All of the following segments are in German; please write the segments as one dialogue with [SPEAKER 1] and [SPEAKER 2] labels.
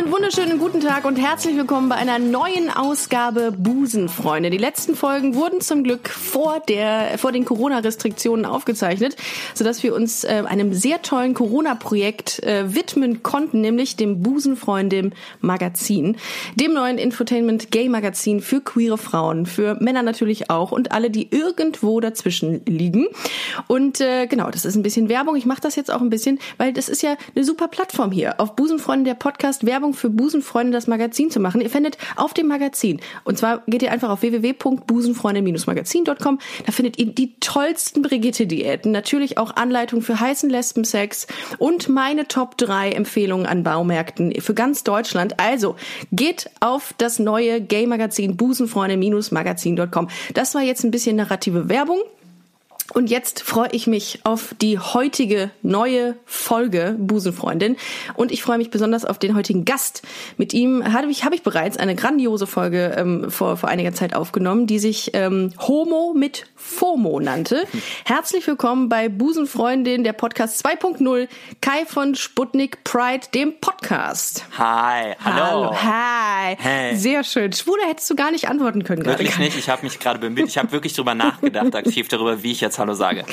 [SPEAKER 1] Einen wunderschönen guten Tag und herzlich willkommen bei einer neuen Ausgabe Busenfreunde. Die letzten Folgen wurden zum Glück vor der vor den Corona-Restriktionen aufgezeichnet, sodass wir uns äh, einem sehr tollen Corona-Projekt äh, widmen konnten, nämlich dem Busenfreunde Magazin, dem neuen Infotainment Gay Magazin für queere Frauen, für Männer natürlich auch und alle, die irgendwo dazwischen liegen. Und äh, genau, das ist ein bisschen Werbung. Ich mache das jetzt auch ein bisschen, weil das ist ja eine super Plattform hier auf Busenfreunde der Podcast Werbung Werbung für Busenfreunde das Magazin zu machen. Ihr findet auf dem Magazin, und zwar geht ihr einfach auf www.busenfreunde-magazin.com, da findet ihr die tollsten Brigitte-Diäten, natürlich auch Anleitungen für heißen Lesbensex und meine Top 3 Empfehlungen an Baumärkten für ganz Deutschland. Also geht auf das neue Gay-Magazin busenfreunde-magazin.com. Das war jetzt ein bisschen narrative Werbung. Und jetzt freue ich mich auf die heutige neue Folge Busenfreundin und ich freue mich besonders auf den heutigen Gast. Mit ihm habe ich, habe ich bereits eine grandiose Folge ähm, vor, vor einiger Zeit aufgenommen, die sich ähm, Homo mit FOMO nannte. Herzlich willkommen bei Busenfreundin, der Podcast 2.0, Kai von Sputnik Pride, dem Podcast.
[SPEAKER 2] Hi, hallo.
[SPEAKER 1] hallo hi.
[SPEAKER 2] Hey.
[SPEAKER 1] Sehr schön. Schwuler hättest du gar nicht antworten können gerade.
[SPEAKER 2] Wirklich nicht. Ich habe mich gerade bemüht. Ich habe wirklich drüber nachgedacht, aktiv darüber, wie ich jetzt Hallo sage.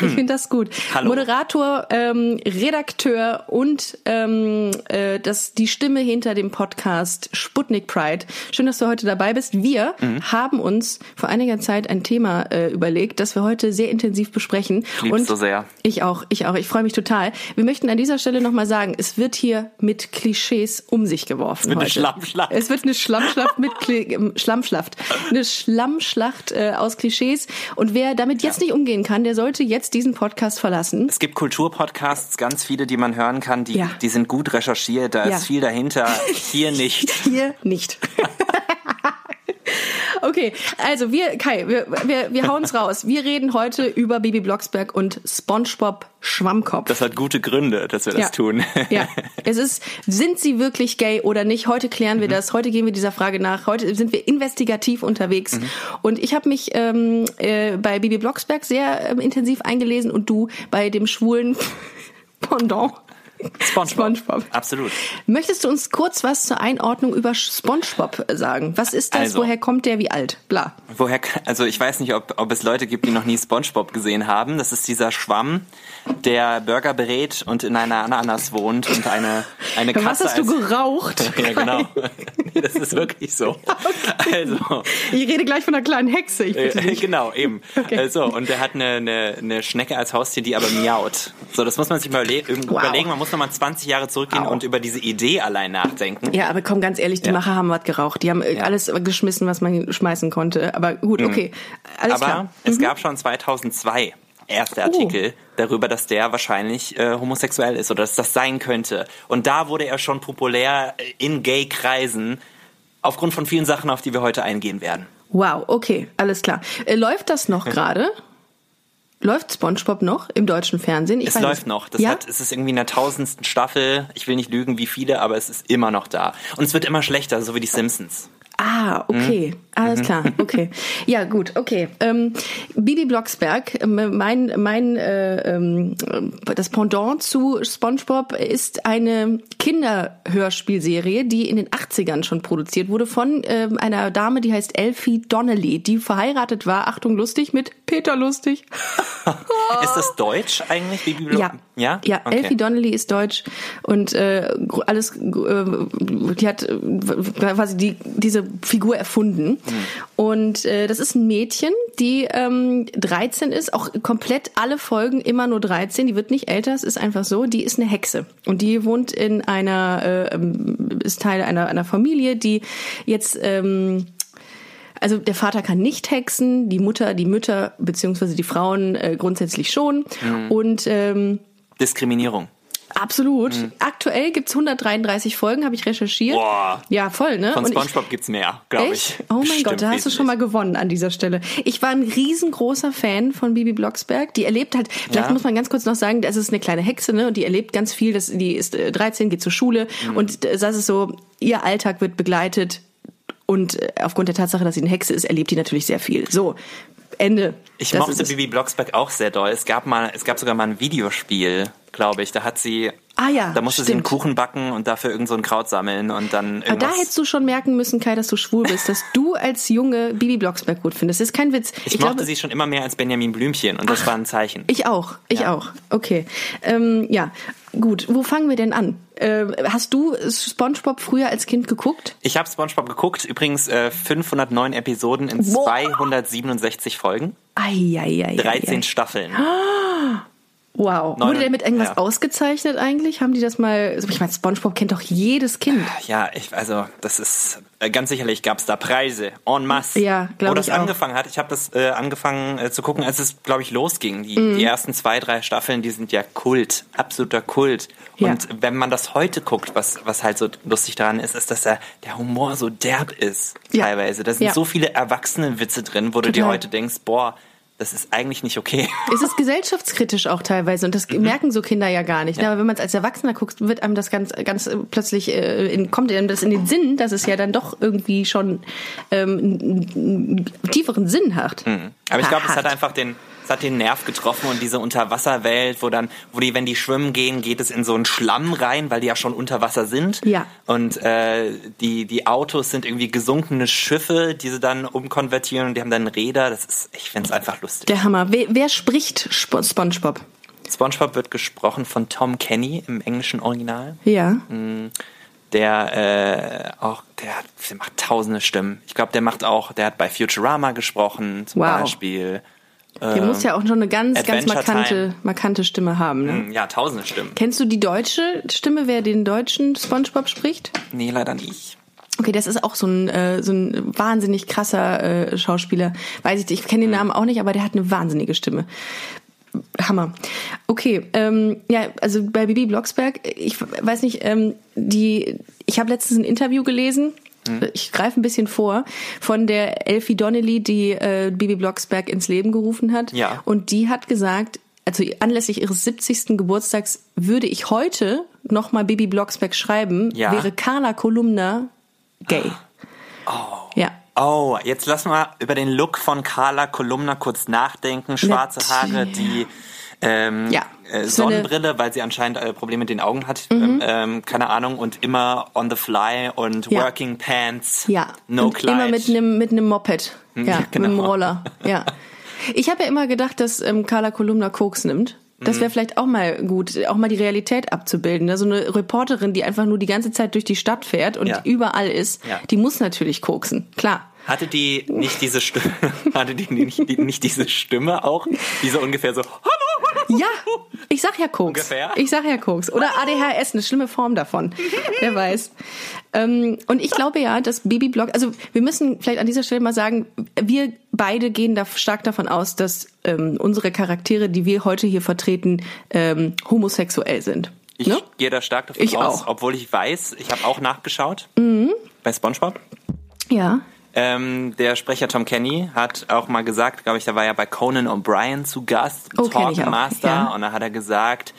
[SPEAKER 1] Ich finde das gut.
[SPEAKER 2] Hallo.
[SPEAKER 1] Moderator, ähm, Redakteur und ähm, äh, das, die Stimme hinter dem Podcast Sputnik Pride. Schön, dass du heute dabei bist. Wir
[SPEAKER 2] Mhm.
[SPEAKER 1] haben uns vor einiger Zeit ein Thema äh, überlegt, das wir heute sehr intensiv besprechen.
[SPEAKER 2] Ich lieb's
[SPEAKER 1] und
[SPEAKER 2] so sehr.
[SPEAKER 1] Ich auch, ich auch. Ich freue mich total. Wir möchten an dieser Stelle nochmal sagen, es wird hier mit Klischees um sich geworfen.
[SPEAKER 2] Es wird eine
[SPEAKER 1] heute. Es wird eine Schlammschlacht mit Kli ähm, Schlammschlacht. Eine Schlammschlacht äh, aus Klischees. Und wer damit jetzt nicht umgehen kann, der sollte jetzt diesen Podcast verlassen.
[SPEAKER 2] Es gibt Kulturpodcasts, ganz viele, die man hören kann, die,
[SPEAKER 1] Ja.
[SPEAKER 2] die sind gut recherchiert, da
[SPEAKER 1] Ja.
[SPEAKER 2] ist viel dahinter, hier nicht.
[SPEAKER 1] Hier nicht. Okay, also wir, Kai, wir, wir, wir hauen's raus. Wir reden heute über Bibi Blocksberg und SpongeBob Schwammkopf.
[SPEAKER 2] Das hat gute Gründe, dass wir das
[SPEAKER 1] ja.
[SPEAKER 2] tun.
[SPEAKER 1] Ja, es ist, sind sie wirklich gay oder nicht? Heute klären
[SPEAKER 2] Mhm.
[SPEAKER 1] wir das. Heute gehen wir dieser Frage nach. Heute sind wir investigativ unterwegs.
[SPEAKER 2] Mhm.
[SPEAKER 1] Und ich habe mich ähm, äh, bei Bibi Blocksberg sehr ähm, intensiv eingelesen und du bei dem schwulen Pendant.
[SPEAKER 2] SpongeBob.
[SPEAKER 1] SpongeBob.
[SPEAKER 2] Absolut.
[SPEAKER 1] Möchtest du uns kurz was zur Einordnung über SpongeBob sagen? Was ist das?
[SPEAKER 2] Also.
[SPEAKER 1] Woher kommt der? Wie alt? Bla.
[SPEAKER 2] Woher, also ich weiß nicht, ob, ob es Leute gibt, die noch nie SpongeBob gesehen haben. Das ist dieser Schwamm, der Burger berät und in einer Ananas wohnt und eine, eine Katze
[SPEAKER 1] Was hast du geraucht?
[SPEAKER 2] Ja, genau. Nee, das ist wirklich so. Also,
[SPEAKER 1] Ich rede gleich von einer kleinen Hexe. Ich bitte
[SPEAKER 2] äh,
[SPEAKER 1] dich.
[SPEAKER 2] genau, eben.
[SPEAKER 1] Okay.
[SPEAKER 2] So, und der hat eine, eine, eine Schnecke als Haustier, die aber miaut. So, das muss man sich mal überle
[SPEAKER 1] Wow.
[SPEAKER 2] überlegen. Man muss noch mal 20 Jahre zurückgehen
[SPEAKER 1] Wow.
[SPEAKER 2] und über diese Idee allein nachdenken.
[SPEAKER 1] Ja, aber komm, ganz ehrlich, die
[SPEAKER 2] Ja.
[SPEAKER 1] Macher haben was geraucht. Die haben äh,
[SPEAKER 2] Ja.
[SPEAKER 1] alles geschmissen, was man schmeißen konnte. Aber gut, okay. Alles
[SPEAKER 2] aber
[SPEAKER 1] klar. Mhm.
[SPEAKER 2] es gab schon 2002 erste Artikel darüber, dass der wahrscheinlich äh, homosexuell ist oder dass das sein könnte. Und da wurde er schon populär äh, in Gay-Kreisen aufgrund von vielen Sachen, auf die wir heute eingehen werden.
[SPEAKER 1] Wow, okay, alles klar. Äh, läuft das noch gerade? Läuft SpongeBob noch im deutschen Fernsehen? Ich
[SPEAKER 2] Es läuft noch. Das
[SPEAKER 1] ja?
[SPEAKER 2] hat, es ist irgendwie in der tausendsten Staffel. Ich will nicht lügen, wie viele, aber es ist immer noch da. Und es wird immer schlechter, so wie die Simpsons.
[SPEAKER 1] Ah, okay.
[SPEAKER 2] Mhm.
[SPEAKER 1] Alles klar. Okay. Ja, gut, okay. Ähm, Bibi Blocksberg, ähm, mein, mein äh, ähm, das Pendant zu SpongeBob ist eine Kinderhörspielserie, die in den 80ern schon produziert wurde von ähm, einer Dame, die heißt Elfie Donnelly, die verheiratet war, Achtung lustig, mit Peter Lustig.
[SPEAKER 2] Ist das Deutsch eigentlich? Bibi Block?
[SPEAKER 1] Ja.
[SPEAKER 2] Ja?
[SPEAKER 1] Ja,
[SPEAKER 2] Okay.
[SPEAKER 1] Elfie Donnelly ist deutsch und äh, alles, äh, die hat äh, quasi die, diese Figur erfunden.
[SPEAKER 2] Mhm.
[SPEAKER 1] Und äh, das ist ein Mädchen, die ähm, 13 ist, auch komplett alle Folgen immer nur 13, die wird nicht älter, es ist einfach so, die ist eine Hexe. Und die wohnt in einer, äh, ähm, ist Teil einer, einer Familie, die jetzt ähm, also der Vater kann nicht hexen, die Mutter, die Mütter beziehungsweise die Frauen äh, grundsätzlich schon. Und ähm,
[SPEAKER 2] Diskriminierung.
[SPEAKER 1] Absolut. Aktuell gibt's 133 Folgen, habe ich recherchiert.
[SPEAKER 2] Boah.
[SPEAKER 1] Ja, voll, ne?
[SPEAKER 2] Von
[SPEAKER 1] ich-
[SPEAKER 2] SpongeBob gibt's mehr, glaube ich.
[SPEAKER 1] Oh mein
[SPEAKER 2] Bestimmt
[SPEAKER 1] Gott, da hast du schon mal gewonnen an dieser Stelle. Ich war ein riesengroßer Fan von Bibi Blocksberg. Die erlebt halt, vielleicht
[SPEAKER 2] Ja.
[SPEAKER 1] muss man ganz kurz noch sagen, das ist eine kleine Hexe, ne? Und die erlebt ganz viel. Das, die ist äh, 13, geht zur Schule
[SPEAKER 2] Mhm.
[SPEAKER 1] und äh, das ist so, ihr Alltag wird begleitet. Und äh, aufgrund der Tatsache, dass sie eine Hexe ist, erlebt die natürlich sehr viel. So, Ende.
[SPEAKER 2] Ich
[SPEAKER 1] Das
[SPEAKER 2] mochte
[SPEAKER 1] es.
[SPEAKER 2] Bibi Blocksberg auch sehr doll. Es gab mal, es gab sogar mal ein Videospiel, glaube ich. Da hat sie,
[SPEAKER 1] Ah ja,
[SPEAKER 2] da musste sie einen
[SPEAKER 1] stimmt.
[SPEAKER 2] Kuchen backen und dafür irgend so ein Kraut sammeln und dann
[SPEAKER 1] Aber
[SPEAKER 2] irgendwas.
[SPEAKER 1] da hättest du schon merken müssen, Kai, dass du schwul bist, dass du als Junge Bibi Blocksberg gut findest. Das ist kein Witz.
[SPEAKER 2] ich, mochte sie schon immer mehr als Benjamin Blümchen und das war ein Zeichen.
[SPEAKER 1] Ich auch, ich
[SPEAKER 2] Ja.
[SPEAKER 1] auch. Okay. Ähm, ja, gut. Wo fangen wir denn an? Äh, hast du SpongeBob früher als Kind geguckt?
[SPEAKER 2] Ich habe SpongeBob geguckt, übrigens äh, 509 Episoden in
[SPEAKER 1] Boah.
[SPEAKER 2] 267 Folgen,
[SPEAKER 1] Eieiei.
[SPEAKER 2] 13 Staffeln.
[SPEAKER 1] Wow.
[SPEAKER 2] Neun-
[SPEAKER 1] Wurde der mit irgendwas
[SPEAKER 2] ja.
[SPEAKER 1] ausgezeichnet eigentlich? Haben die das mal? also Ich meine, SpongeBob kennt doch jedes Kind.
[SPEAKER 2] Ja, ich, also das ist äh, ganz sicherlich gab's da Preise en masse.
[SPEAKER 1] Ja, glaub
[SPEAKER 2] Wo das
[SPEAKER 1] ich
[SPEAKER 2] angefangen hat, ich habe das äh, angefangen äh, zu gucken, als es glaube ich losging. Die,
[SPEAKER 1] Mhm.
[SPEAKER 2] die ersten zwei, drei Staffeln, die sind ja Kult, absoluter Kult.
[SPEAKER 1] Ja.
[SPEAKER 2] Und wenn man das heute guckt, was was halt so lustig daran ist, ist, dass der, der Humor so derb ist
[SPEAKER 1] Ja.
[SPEAKER 2] teilweise. Da sind so viele Erwachsenenwitze drin, wo du dir
[SPEAKER 1] Total.
[SPEAKER 2] heute denkst, boah, das ist eigentlich nicht okay.
[SPEAKER 1] Es ist gesellschaftskritisch auch teilweise und das
[SPEAKER 2] Mhm.
[SPEAKER 1] merken so Kinder ja gar nicht. Aber wenn man es als Erwachsener guckt, wird einem das ganz, ganz äh, plötzlich äh, in, kommt einem das in den Sinn, dass es ja dann doch irgendwie schon ähm, einen, einen tieferen Sinn hat.
[SPEAKER 2] Aber ich glaube, es Hat. einfach den, es hat den Nerv getroffen und diese Unterwasserwelt, wo dann, wo die, wenn die schwimmen gehen, geht es in so einen Schlamm rein, weil die ja schon unter Wasser sind.
[SPEAKER 1] Ja.
[SPEAKER 2] Und äh, die, die Autos sind irgendwie gesunkene Schiffe, die sie dann umkonvertieren und die haben dann Räder. Das ist, ich finde es einfach lustig.
[SPEAKER 1] Der Hammer. Wer, wer spricht Sp SpongeBob?
[SPEAKER 2] SpongeBob wird gesprochen von Tom Kenny im englischen Original.
[SPEAKER 1] Ja.
[SPEAKER 2] Der äh, auch, der, hat- der macht tausende Stimmen. Ich glaube, der macht auch, der hat bei Futurama gesprochen, zum
[SPEAKER 1] Wow.
[SPEAKER 2] Beispiel.
[SPEAKER 1] Der muss ja auch schon eine ganz, ganz
[SPEAKER 2] Adventure
[SPEAKER 1] markante,
[SPEAKER 2] Time.
[SPEAKER 1] markante Stimme haben. Ne?
[SPEAKER 2] Ja, tausende Stimmen.
[SPEAKER 1] Kennst du die deutsche Stimme, wer den deutschen SpongeBob spricht?
[SPEAKER 2] Nee, leider nicht.
[SPEAKER 1] Okay, das ist auch so ein, äh, so ein wahnsinnig krasser äh, Schauspieler. Weiß ich nicht, ich kenne den Namen auch nicht, aber der hat eine wahnsinnige Stimme. Hammer. Okay, ähm, ja, also bei Bibi Blocksberg, ich weiß nicht, ähm, die, ich habe letztens ein Interview gelesen. Ich greife ein bisschen vor von der Elfie Donnelly, die äh, Bibi Blocksberg ins Leben gerufen hat.
[SPEAKER 2] Ja.
[SPEAKER 1] Und die hat gesagt, also anlässlich ihres 70. Geburtstags würde ich heute noch mal Bibi Blocksberg schreiben,
[SPEAKER 2] Ja.
[SPEAKER 1] wäre Carla Kolumna gay.
[SPEAKER 2] Oh.
[SPEAKER 1] Ja.
[SPEAKER 2] Oh, jetzt lass mal über den Look von Carla Kolumna kurz nachdenken. Schwarze. Haare, die ähm,
[SPEAKER 1] Ja.
[SPEAKER 2] Äh, Sonnenbrille, weil sie anscheinend äh, Probleme mit den Augen hat.
[SPEAKER 1] Mhm.
[SPEAKER 2] Ähm, ähm, keine Ahnung. Und immer on the fly und
[SPEAKER 1] Ja.
[SPEAKER 2] working pants.
[SPEAKER 1] Ja.
[SPEAKER 2] No
[SPEAKER 1] und
[SPEAKER 2] Kleid.
[SPEAKER 1] immer mit einem mit einem Moped. Ja,
[SPEAKER 2] Ja,
[SPEAKER 1] mit einem
[SPEAKER 2] genau.
[SPEAKER 1] Roller. Ja. Ich habe ja immer gedacht, dass ähm, Carla Kolumna Koks nimmt. Das
[SPEAKER 2] Mhm.
[SPEAKER 1] wäre vielleicht auch mal gut, auch mal die Realität abzubilden. Ne? So eine Reporterin, die einfach nur die ganze Zeit durch die Stadt fährt und
[SPEAKER 2] Ja.
[SPEAKER 1] überall ist,
[SPEAKER 2] Ja.
[SPEAKER 1] die muss natürlich koksen. Klar.
[SPEAKER 2] Hatte die nicht diese Stimme, hatte die nicht, die, nicht diese Stimme auch? Diese ungefähr so,
[SPEAKER 1] Ja, ich sag ja Koks.
[SPEAKER 2] Ungefähr?
[SPEAKER 1] Ich sag ja Koks. Oder ADHS, eine schlimme Form davon. Wer weiß. Ähm, und ich glaube ja, dass Baby Block, also wir müssen vielleicht an dieser Stelle mal sagen, wir beide gehen da stark davon aus, dass ähm, unsere Charaktere, die wir heute hier vertreten, ähm, homosexuell sind.
[SPEAKER 2] ich
[SPEAKER 1] ne?
[SPEAKER 2] gehe da stark davon
[SPEAKER 1] Ich
[SPEAKER 2] aus,
[SPEAKER 1] auch.
[SPEAKER 2] obwohl ich weiß, ich habe auch nachgeschaut bei SpongeBob.
[SPEAKER 1] Ja.
[SPEAKER 2] Ähm, der Sprecher Tom Kenny hat auch mal gesagt, glaube ich, da war ja bei Conan O'Brien zu Gast,
[SPEAKER 1] Oh, auch,
[SPEAKER 2] Talkmaster,
[SPEAKER 1] ja.
[SPEAKER 2] und da hat er gesagt,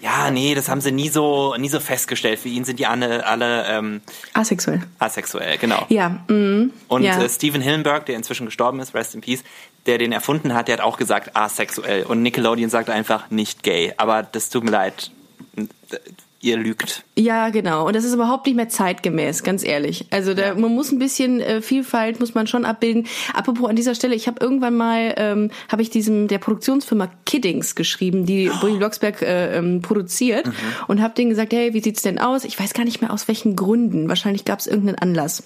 [SPEAKER 2] ja, nee, das haben sie nie so, nie so festgestellt. Für ihn sind die alle, alle ähm,
[SPEAKER 1] Asexuell.
[SPEAKER 2] asexuell, genau.
[SPEAKER 1] Ja. Mm,
[SPEAKER 2] Und
[SPEAKER 1] ja.
[SPEAKER 2] äh, Stephen Hillenburg, der inzwischen gestorben ist, rest in peace, der den erfunden hat, der hat auch gesagt asexuell. Und Nickelodeon sagt einfach nicht gay. Aber das tut mir leid, ihr lügt.
[SPEAKER 1] Ja, genau. Und das ist überhaupt nicht mehr zeitgemäß, ganz ehrlich. Also da, man muss ein bisschen äh, Vielfalt muss man schon abbilden. Apropos an dieser Stelle, ich habe irgendwann mal ähm, habe ich diesem der Produktionsfirma Kiddings geschrieben, die Bully Blocksberg äh, ähm, produziert und habe denen gesagt, hey, wie sieht's denn aus? Ich weiß gar nicht mehr aus welchen Gründen. Wahrscheinlich gab es irgendeinen Anlass.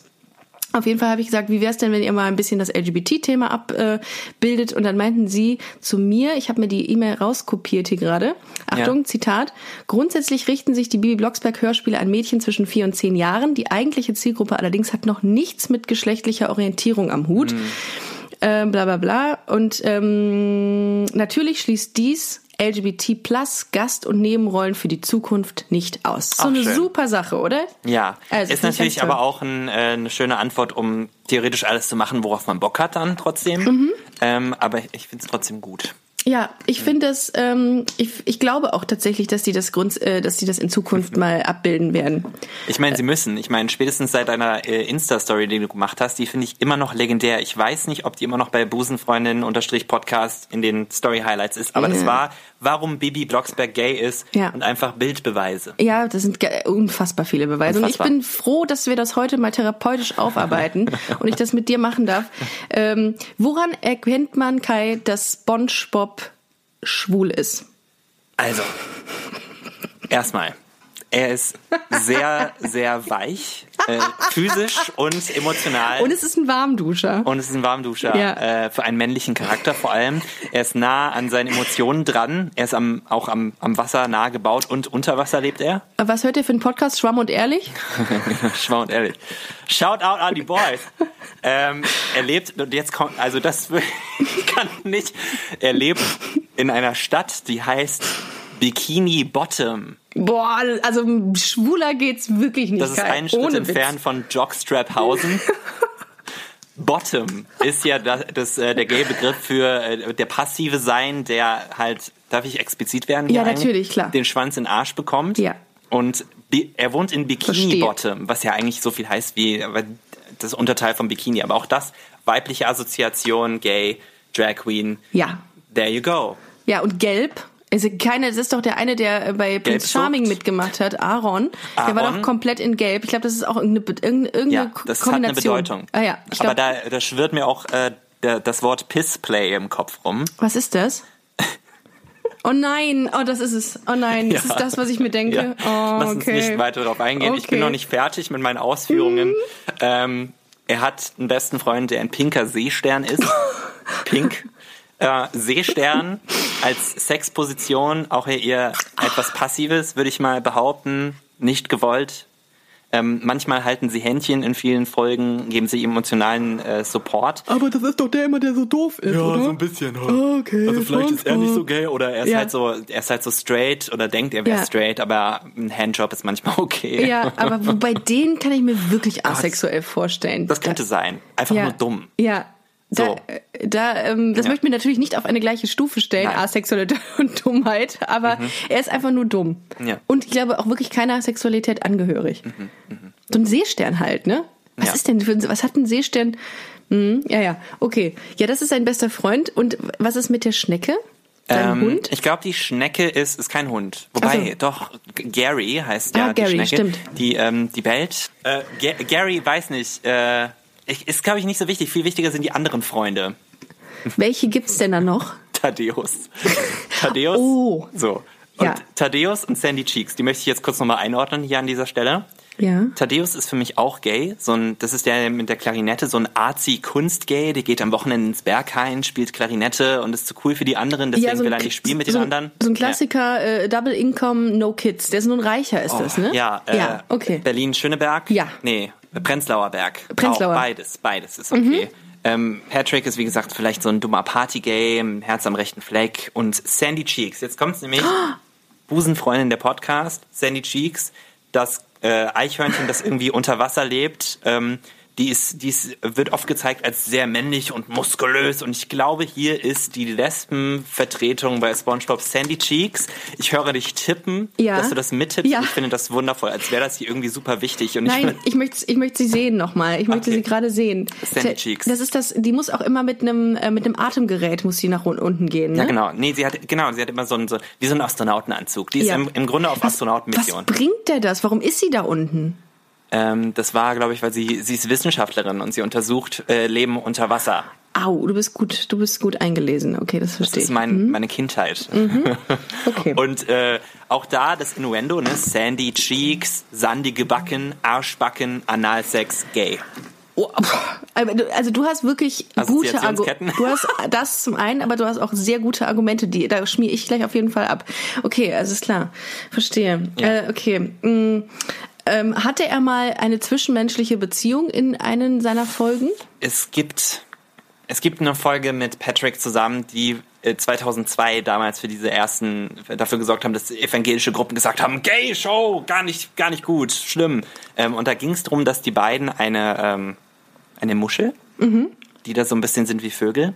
[SPEAKER 1] Auf jeden Fall habe ich gesagt, wie wäre es denn, wenn ihr mal ein bisschen das LGBT-Thema abbildet? Und dann meinten sie zu mir, ich habe mir die E-Mail rauskopiert hier gerade. Achtung,
[SPEAKER 2] Ja.
[SPEAKER 1] Zitat. Grundsätzlich richten sich die Bibi Blocksberg Hörspiele an Mädchen zwischen vier und zehn Jahren. Die eigentliche Zielgruppe allerdings hat noch nichts mit geschlechtlicher Orientierung am Hut. Ähm, bla bla bla. Und ähm, natürlich schließt dies LGBT Plus Gast- und Nebenrollen für die Zukunft nicht aus. So
[SPEAKER 2] Ach,
[SPEAKER 1] eine
[SPEAKER 2] schön.
[SPEAKER 1] super Sache, oder?
[SPEAKER 2] Ja,
[SPEAKER 1] Also,
[SPEAKER 2] ist natürlich aber auch ein, äh, eine schöne Antwort, um theoretisch alles zu machen, worauf man Bock hat dann trotzdem.
[SPEAKER 1] Mhm.
[SPEAKER 2] Ähm, aber ich finde es trotzdem gut.
[SPEAKER 1] Ja, ich finde das, ähm, ich, ich glaube auch tatsächlich, dass die das Grund, äh, dass die das in Zukunft mal abbilden werden.
[SPEAKER 2] Ich meine, sie müssen. Ich meine, spätestens seit deiner äh, Insta-Story, die du gemacht hast, die finde ich immer noch legendär. Ich weiß nicht, ob die immer noch bei Busenfreundin-Podcast in den Story-Highlights ist, aber das
[SPEAKER 1] Ja.
[SPEAKER 2] war, warum Bibi Blocksberg gay ist
[SPEAKER 1] Ja.
[SPEAKER 2] und einfach Bildbeweise.
[SPEAKER 1] Ja, das sind unfassbar viele Beweise.
[SPEAKER 2] Unfassbar.
[SPEAKER 1] Und ich bin froh, dass wir das heute mal therapeutisch aufarbeiten und ich das mit dir machen darf. Ähm, woran erkennt man, Kai, dass SpongeBob schwul ist?
[SPEAKER 2] Also, erstmal, er ist sehr, sehr weich, äh, physisch und emotional.
[SPEAKER 1] Und es ist ein Warmduscher.
[SPEAKER 2] Und es ist ein Warmduscher
[SPEAKER 1] Ja.
[SPEAKER 2] äh, für einen männlichen Charakter vor allem. Er ist nah an seinen Emotionen dran. Er ist am, auch am, am Wasser nah gebaut und unter Wasser lebt er.
[SPEAKER 1] Was hört ihr für einen Podcast? Schwamm und ehrlich?
[SPEAKER 2] Schwau und ehrlich. Shout out an die Boys. ähm, er lebt, und jetzt kommt, also das kann nicht. Er lebt in einer Stadt, die heißt Bikini Bottom.
[SPEAKER 1] Boah, also schwuler geht's wirklich nicht.
[SPEAKER 2] Das ist einen Schritt entfernt von Jockstraphausen. Bottom ist ja das, das, äh, der Gay-Begriff für äh, der passive Sein, der halt, darf ich explizit werden?
[SPEAKER 1] Ja, natürlich, klar.
[SPEAKER 2] Den Schwanz in den Arsch bekommt.
[SPEAKER 1] Ja.
[SPEAKER 2] Und er wohnt in Bikini. Bottom, was ja eigentlich so viel heißt wie aber das Unterteil von Bikini. Aber auch das, weibliche Assoziation, Gay, Drag Queen.
[SPEAKER 1] Ja.
[SPEAKER 2] There you go.
[SPEAKER 1] Ja, und gelb. Also keine, das ist doch der eine, der äh, bei Prince. Charming mitgemacht hat, Aaron. Der war
[SPEAKER 2] Aaron?
[SPEAKER 1] doch komplett in Gelb. Ich glaube, das ist auch irgendeine, irgendeine,
[SPEAKER 2] Ja, das hat eine
[SPEAKER 1] Kombination.
[SPEAKER 2] Bedeutung.
[SPEAKER 1] Ah ja,
[SPEAKER 2] aber da, da schwirrt mir auch äh, das Wort Pissplay im Kopf rum.
[SPEAKER 1] was ist das? Oh nein, oh das ist es. Oh nein, das
[SPEAKER 2] Ja.
[SPEAKER 1] ist das, was ich mir denke. Oh,
[SPEAKER 2] Lass uns
[SPEAKER 1] okay.
[SPEAKER 2] nicht weiter darauf eingehen. Ich bin
[SPEAKER 1] Okay. Mhm.
[SPEAKER 2] noch nicht fertig mit meinen Ausführungen. Ähm, er hat einen besten Freund, der ein pinker Seestern ist. Pink. Äh, Seestern als Sexposition, auch eher etwas Passives, würde ich mal behaupten. Nicht gewollt. Ähm, manchmal halten sie Händchen in vielen Folgen, geben sie emotionalen äh, Support.
[SPEAKER 1] Aber das ist doch der immer, der so doof ist, oder?
[SPEAKER 2] bisschen.
[SPEAKER 1] Okay,
[SPEAKER 2] also vielleicht ist er nicht so gay oder er ist
[SPEAKER 1] Ja.
[SPEAKER 2] halt so, er ist halt so straight oder denkt, er wäre
[SPEAKER 1] Ja.
[SPEAKER 2] straight, aber ein Handjob ist manchmal okay.
[SPEAKER 1] Ja, aber bei denen kann ich mir wirklich asexuell vorstellen.
[SPEAKER 2] Das könnte sein. Einfach
[SPEAKER 1] ja.
[SPEAKER 2] nur dumm.
[SPEAKER 1] Ja. Da,
[SPEAKER 2] So.
[SPEAKER 1] äh, da, ähm, das
[SPEAKER 2] Ja.
[SPEAKER 1] möchte ich mir natürlich nicht auf eine gleiche Stufe stellen,
[SPEAKER 2] Nein.
[SPEAKER 1] Asexualität und Dummheit, aber er ist einfach nur dumm.
[SPEAKER 2] Mhm. Ja.
[SPEAKER 1] Und ich glaube auch wirklich keiner Sexualität angehörig. So ein Seestern halt, ne? Was
[SPEAKER 2] Mhm, Ja.
[SPEAKER 1] ist denn für ein, was hat ein Seestern? Hm, ja, ja, okay. Ja, das ist sein bester Freund. Und was ist mit der Schnecke?
[SPEAKER 2] Ähm,
[SPEAKER 1] Hund?
[SPEAKER 2] Ich glaube, die Schnecke ist, ist kein Hund. Wobei,
[SPEAKER 1] so.
[SPEAKER 2] doch, Gary heißt
[SPEAKER 1] Ah,
[SPEAKER 2] ja
[SPEAKER 1] Gary,
[SPEAKER 2] die Schnecke.
[SPEAKER 1] stimmt.
[SPEAKER 2] Die, ähm, die bellt. Äh, Ga Gary weiß nicht. Äh, ich, ist, glaube ich, nicht so wichtig. Viel wichtiger sind die anderen Freunde.
[SPEAKER 1] Welche gibt's denn da noch?
[SPEAKER 2] Thaddeus. Thaddeus.
[SPEAKER 1] Oh.
[SPEAKER 2] So. Und
[SPEAKER 1] Ja.
[SPEAKER 2] Thaddeus und Sandy Cheeks, die möchte ich jetzt kurz nochmal einordnen hier an dieser Stelle.
[SPEAKER 1] Ja.
[SPEAKER 2] Thaddeus ist für mich auch gay. So ein, das ist der mit der Klarinette, so ein arzi Kunstgay. Der geht am Wochenende ins Berghain, spielt Klarinette und ist zu cool für die anderen, deswegen will er nicht spielen mit
[SPEAKER 1] so,
[SPEAKER 2] den anderen.
[SPEAKER 1] So ein Klassiker, äh, Double Income, No Kids. Der ist nur ein Reicher, ist das, ne?
[SPEAKER 2] Ja, äh,
[SPEAKER 1] ja, okay.
[SPEAKER 2] Berlin-Schöneberg?
[SPEAKER 1] Ja.
[SPEAKER 2] Nee, Prenzlauer Berg.
[SPEAKER 1] Prenzlauer. Mhm.
[SPEAKER 2] Auch beides, beides ist okay. Ähm, Patrick ist, wie gesagt, vielleicht so ein dummer Partygay, ein Herz am rechten Fleck. Und Sandy Cheeks, jetzt kommt's nämlich, Busenfreundin der Podcast, Sandy Cheeks, das äh, Eichhörnchen, das irgendwie unter Wasser lebt, ähm, die ist, die ist, wird oft gezeigt als sehr männlich und muskulös und ich glaube, hier ist die Lesbenvertretung bei SpongeBob Sandy Cheeks. Ich höre dich tippen,
[SPEAKER 1] Ja.
[SPEAKER 2] dass du das mittippst.
[SPEAKER 1] Ja.
[SPEAKER 2] Ich finde das wundervoll, als wäre das hier irgendwie super wichtig. Und
[SPEAKER 1] Nein,
[SPEAKER 2] ich,
[SPEAKER 1] ich möchte, ich möchte sie sehen nochmal. Ich möchte
[SPEAKER 2] Okay.
[SPEAKER 1] sie gerade sehen.
[SPEAKER 2] Sandy Cheeks.
[SPEAKER 1] Das ist das, die muss auch immer mit einem, äh, mit einem Atemgerät muss sie nach un- unten gehen, ne?
[SPEAKER 2] ja, genau. Nee, sie hat, genau, sie hat immer so einen, so, wie so einen Astronautenanzug. Die ist
[SPEAKER 1] Ja.
[SPEAKER 2] im, im Grunde auf
[SPEAKER 1] Was
[SPEAKER 2] Astronautenmission.
[SPEAKER 1] bringt der das? Warum ist sie da unten?
[SPEAKER 2] Ähm, das war, glaube ich, weil sie, sie ist Wissenschaftlerin und sie untersucht äh, Leben unter Wasser.
[SPEAKER 1] Au, du bist gut, du bist gut eingelesen. Okay, das
[SPEAKER 2] Das
[SPEAKER 1] verstehe
[SPEAKER 2] ist
[SPEAKER 1] ich.
[SPEAKER 2] mein, meine Kindheit.
[SPEAKER 1] Okay.
[SPEAKER 2] Und äh, auch da das Innuendo, ne? Sandy Cheeks, sandige Backen, Arschbacken, Analsex, gay.
[SPEAKER 1] Oh, also du hast wirklich gute. Argumente. Du hast das zum einen, aber du hast auch sehr gute Argumente, die da schmier ich gleich auf jeden Fall ab. Okay, also ist klar. Verstehe.
[SPEAKER 2] Ja.
[SPEAKER 1] Äh, okay. Ähm, hatte er mal eine zwischenmenschliche Beziehung in einen seiner Folgen?
[SPEAKER 2] Es gibt, es gibt eine Folge mit Patrick zusammen, die äh, 2002 damals für diese ersten, dafür gesorgt haben, dass evangelische Gruppen gesagt haben, Gay Show, gar nicht, gar nicht gut, schlimm. Ähm, und da ging es darum, dass die beiden eine, ähm, eine Muschel, die da so ein bisschen sind wie Vögel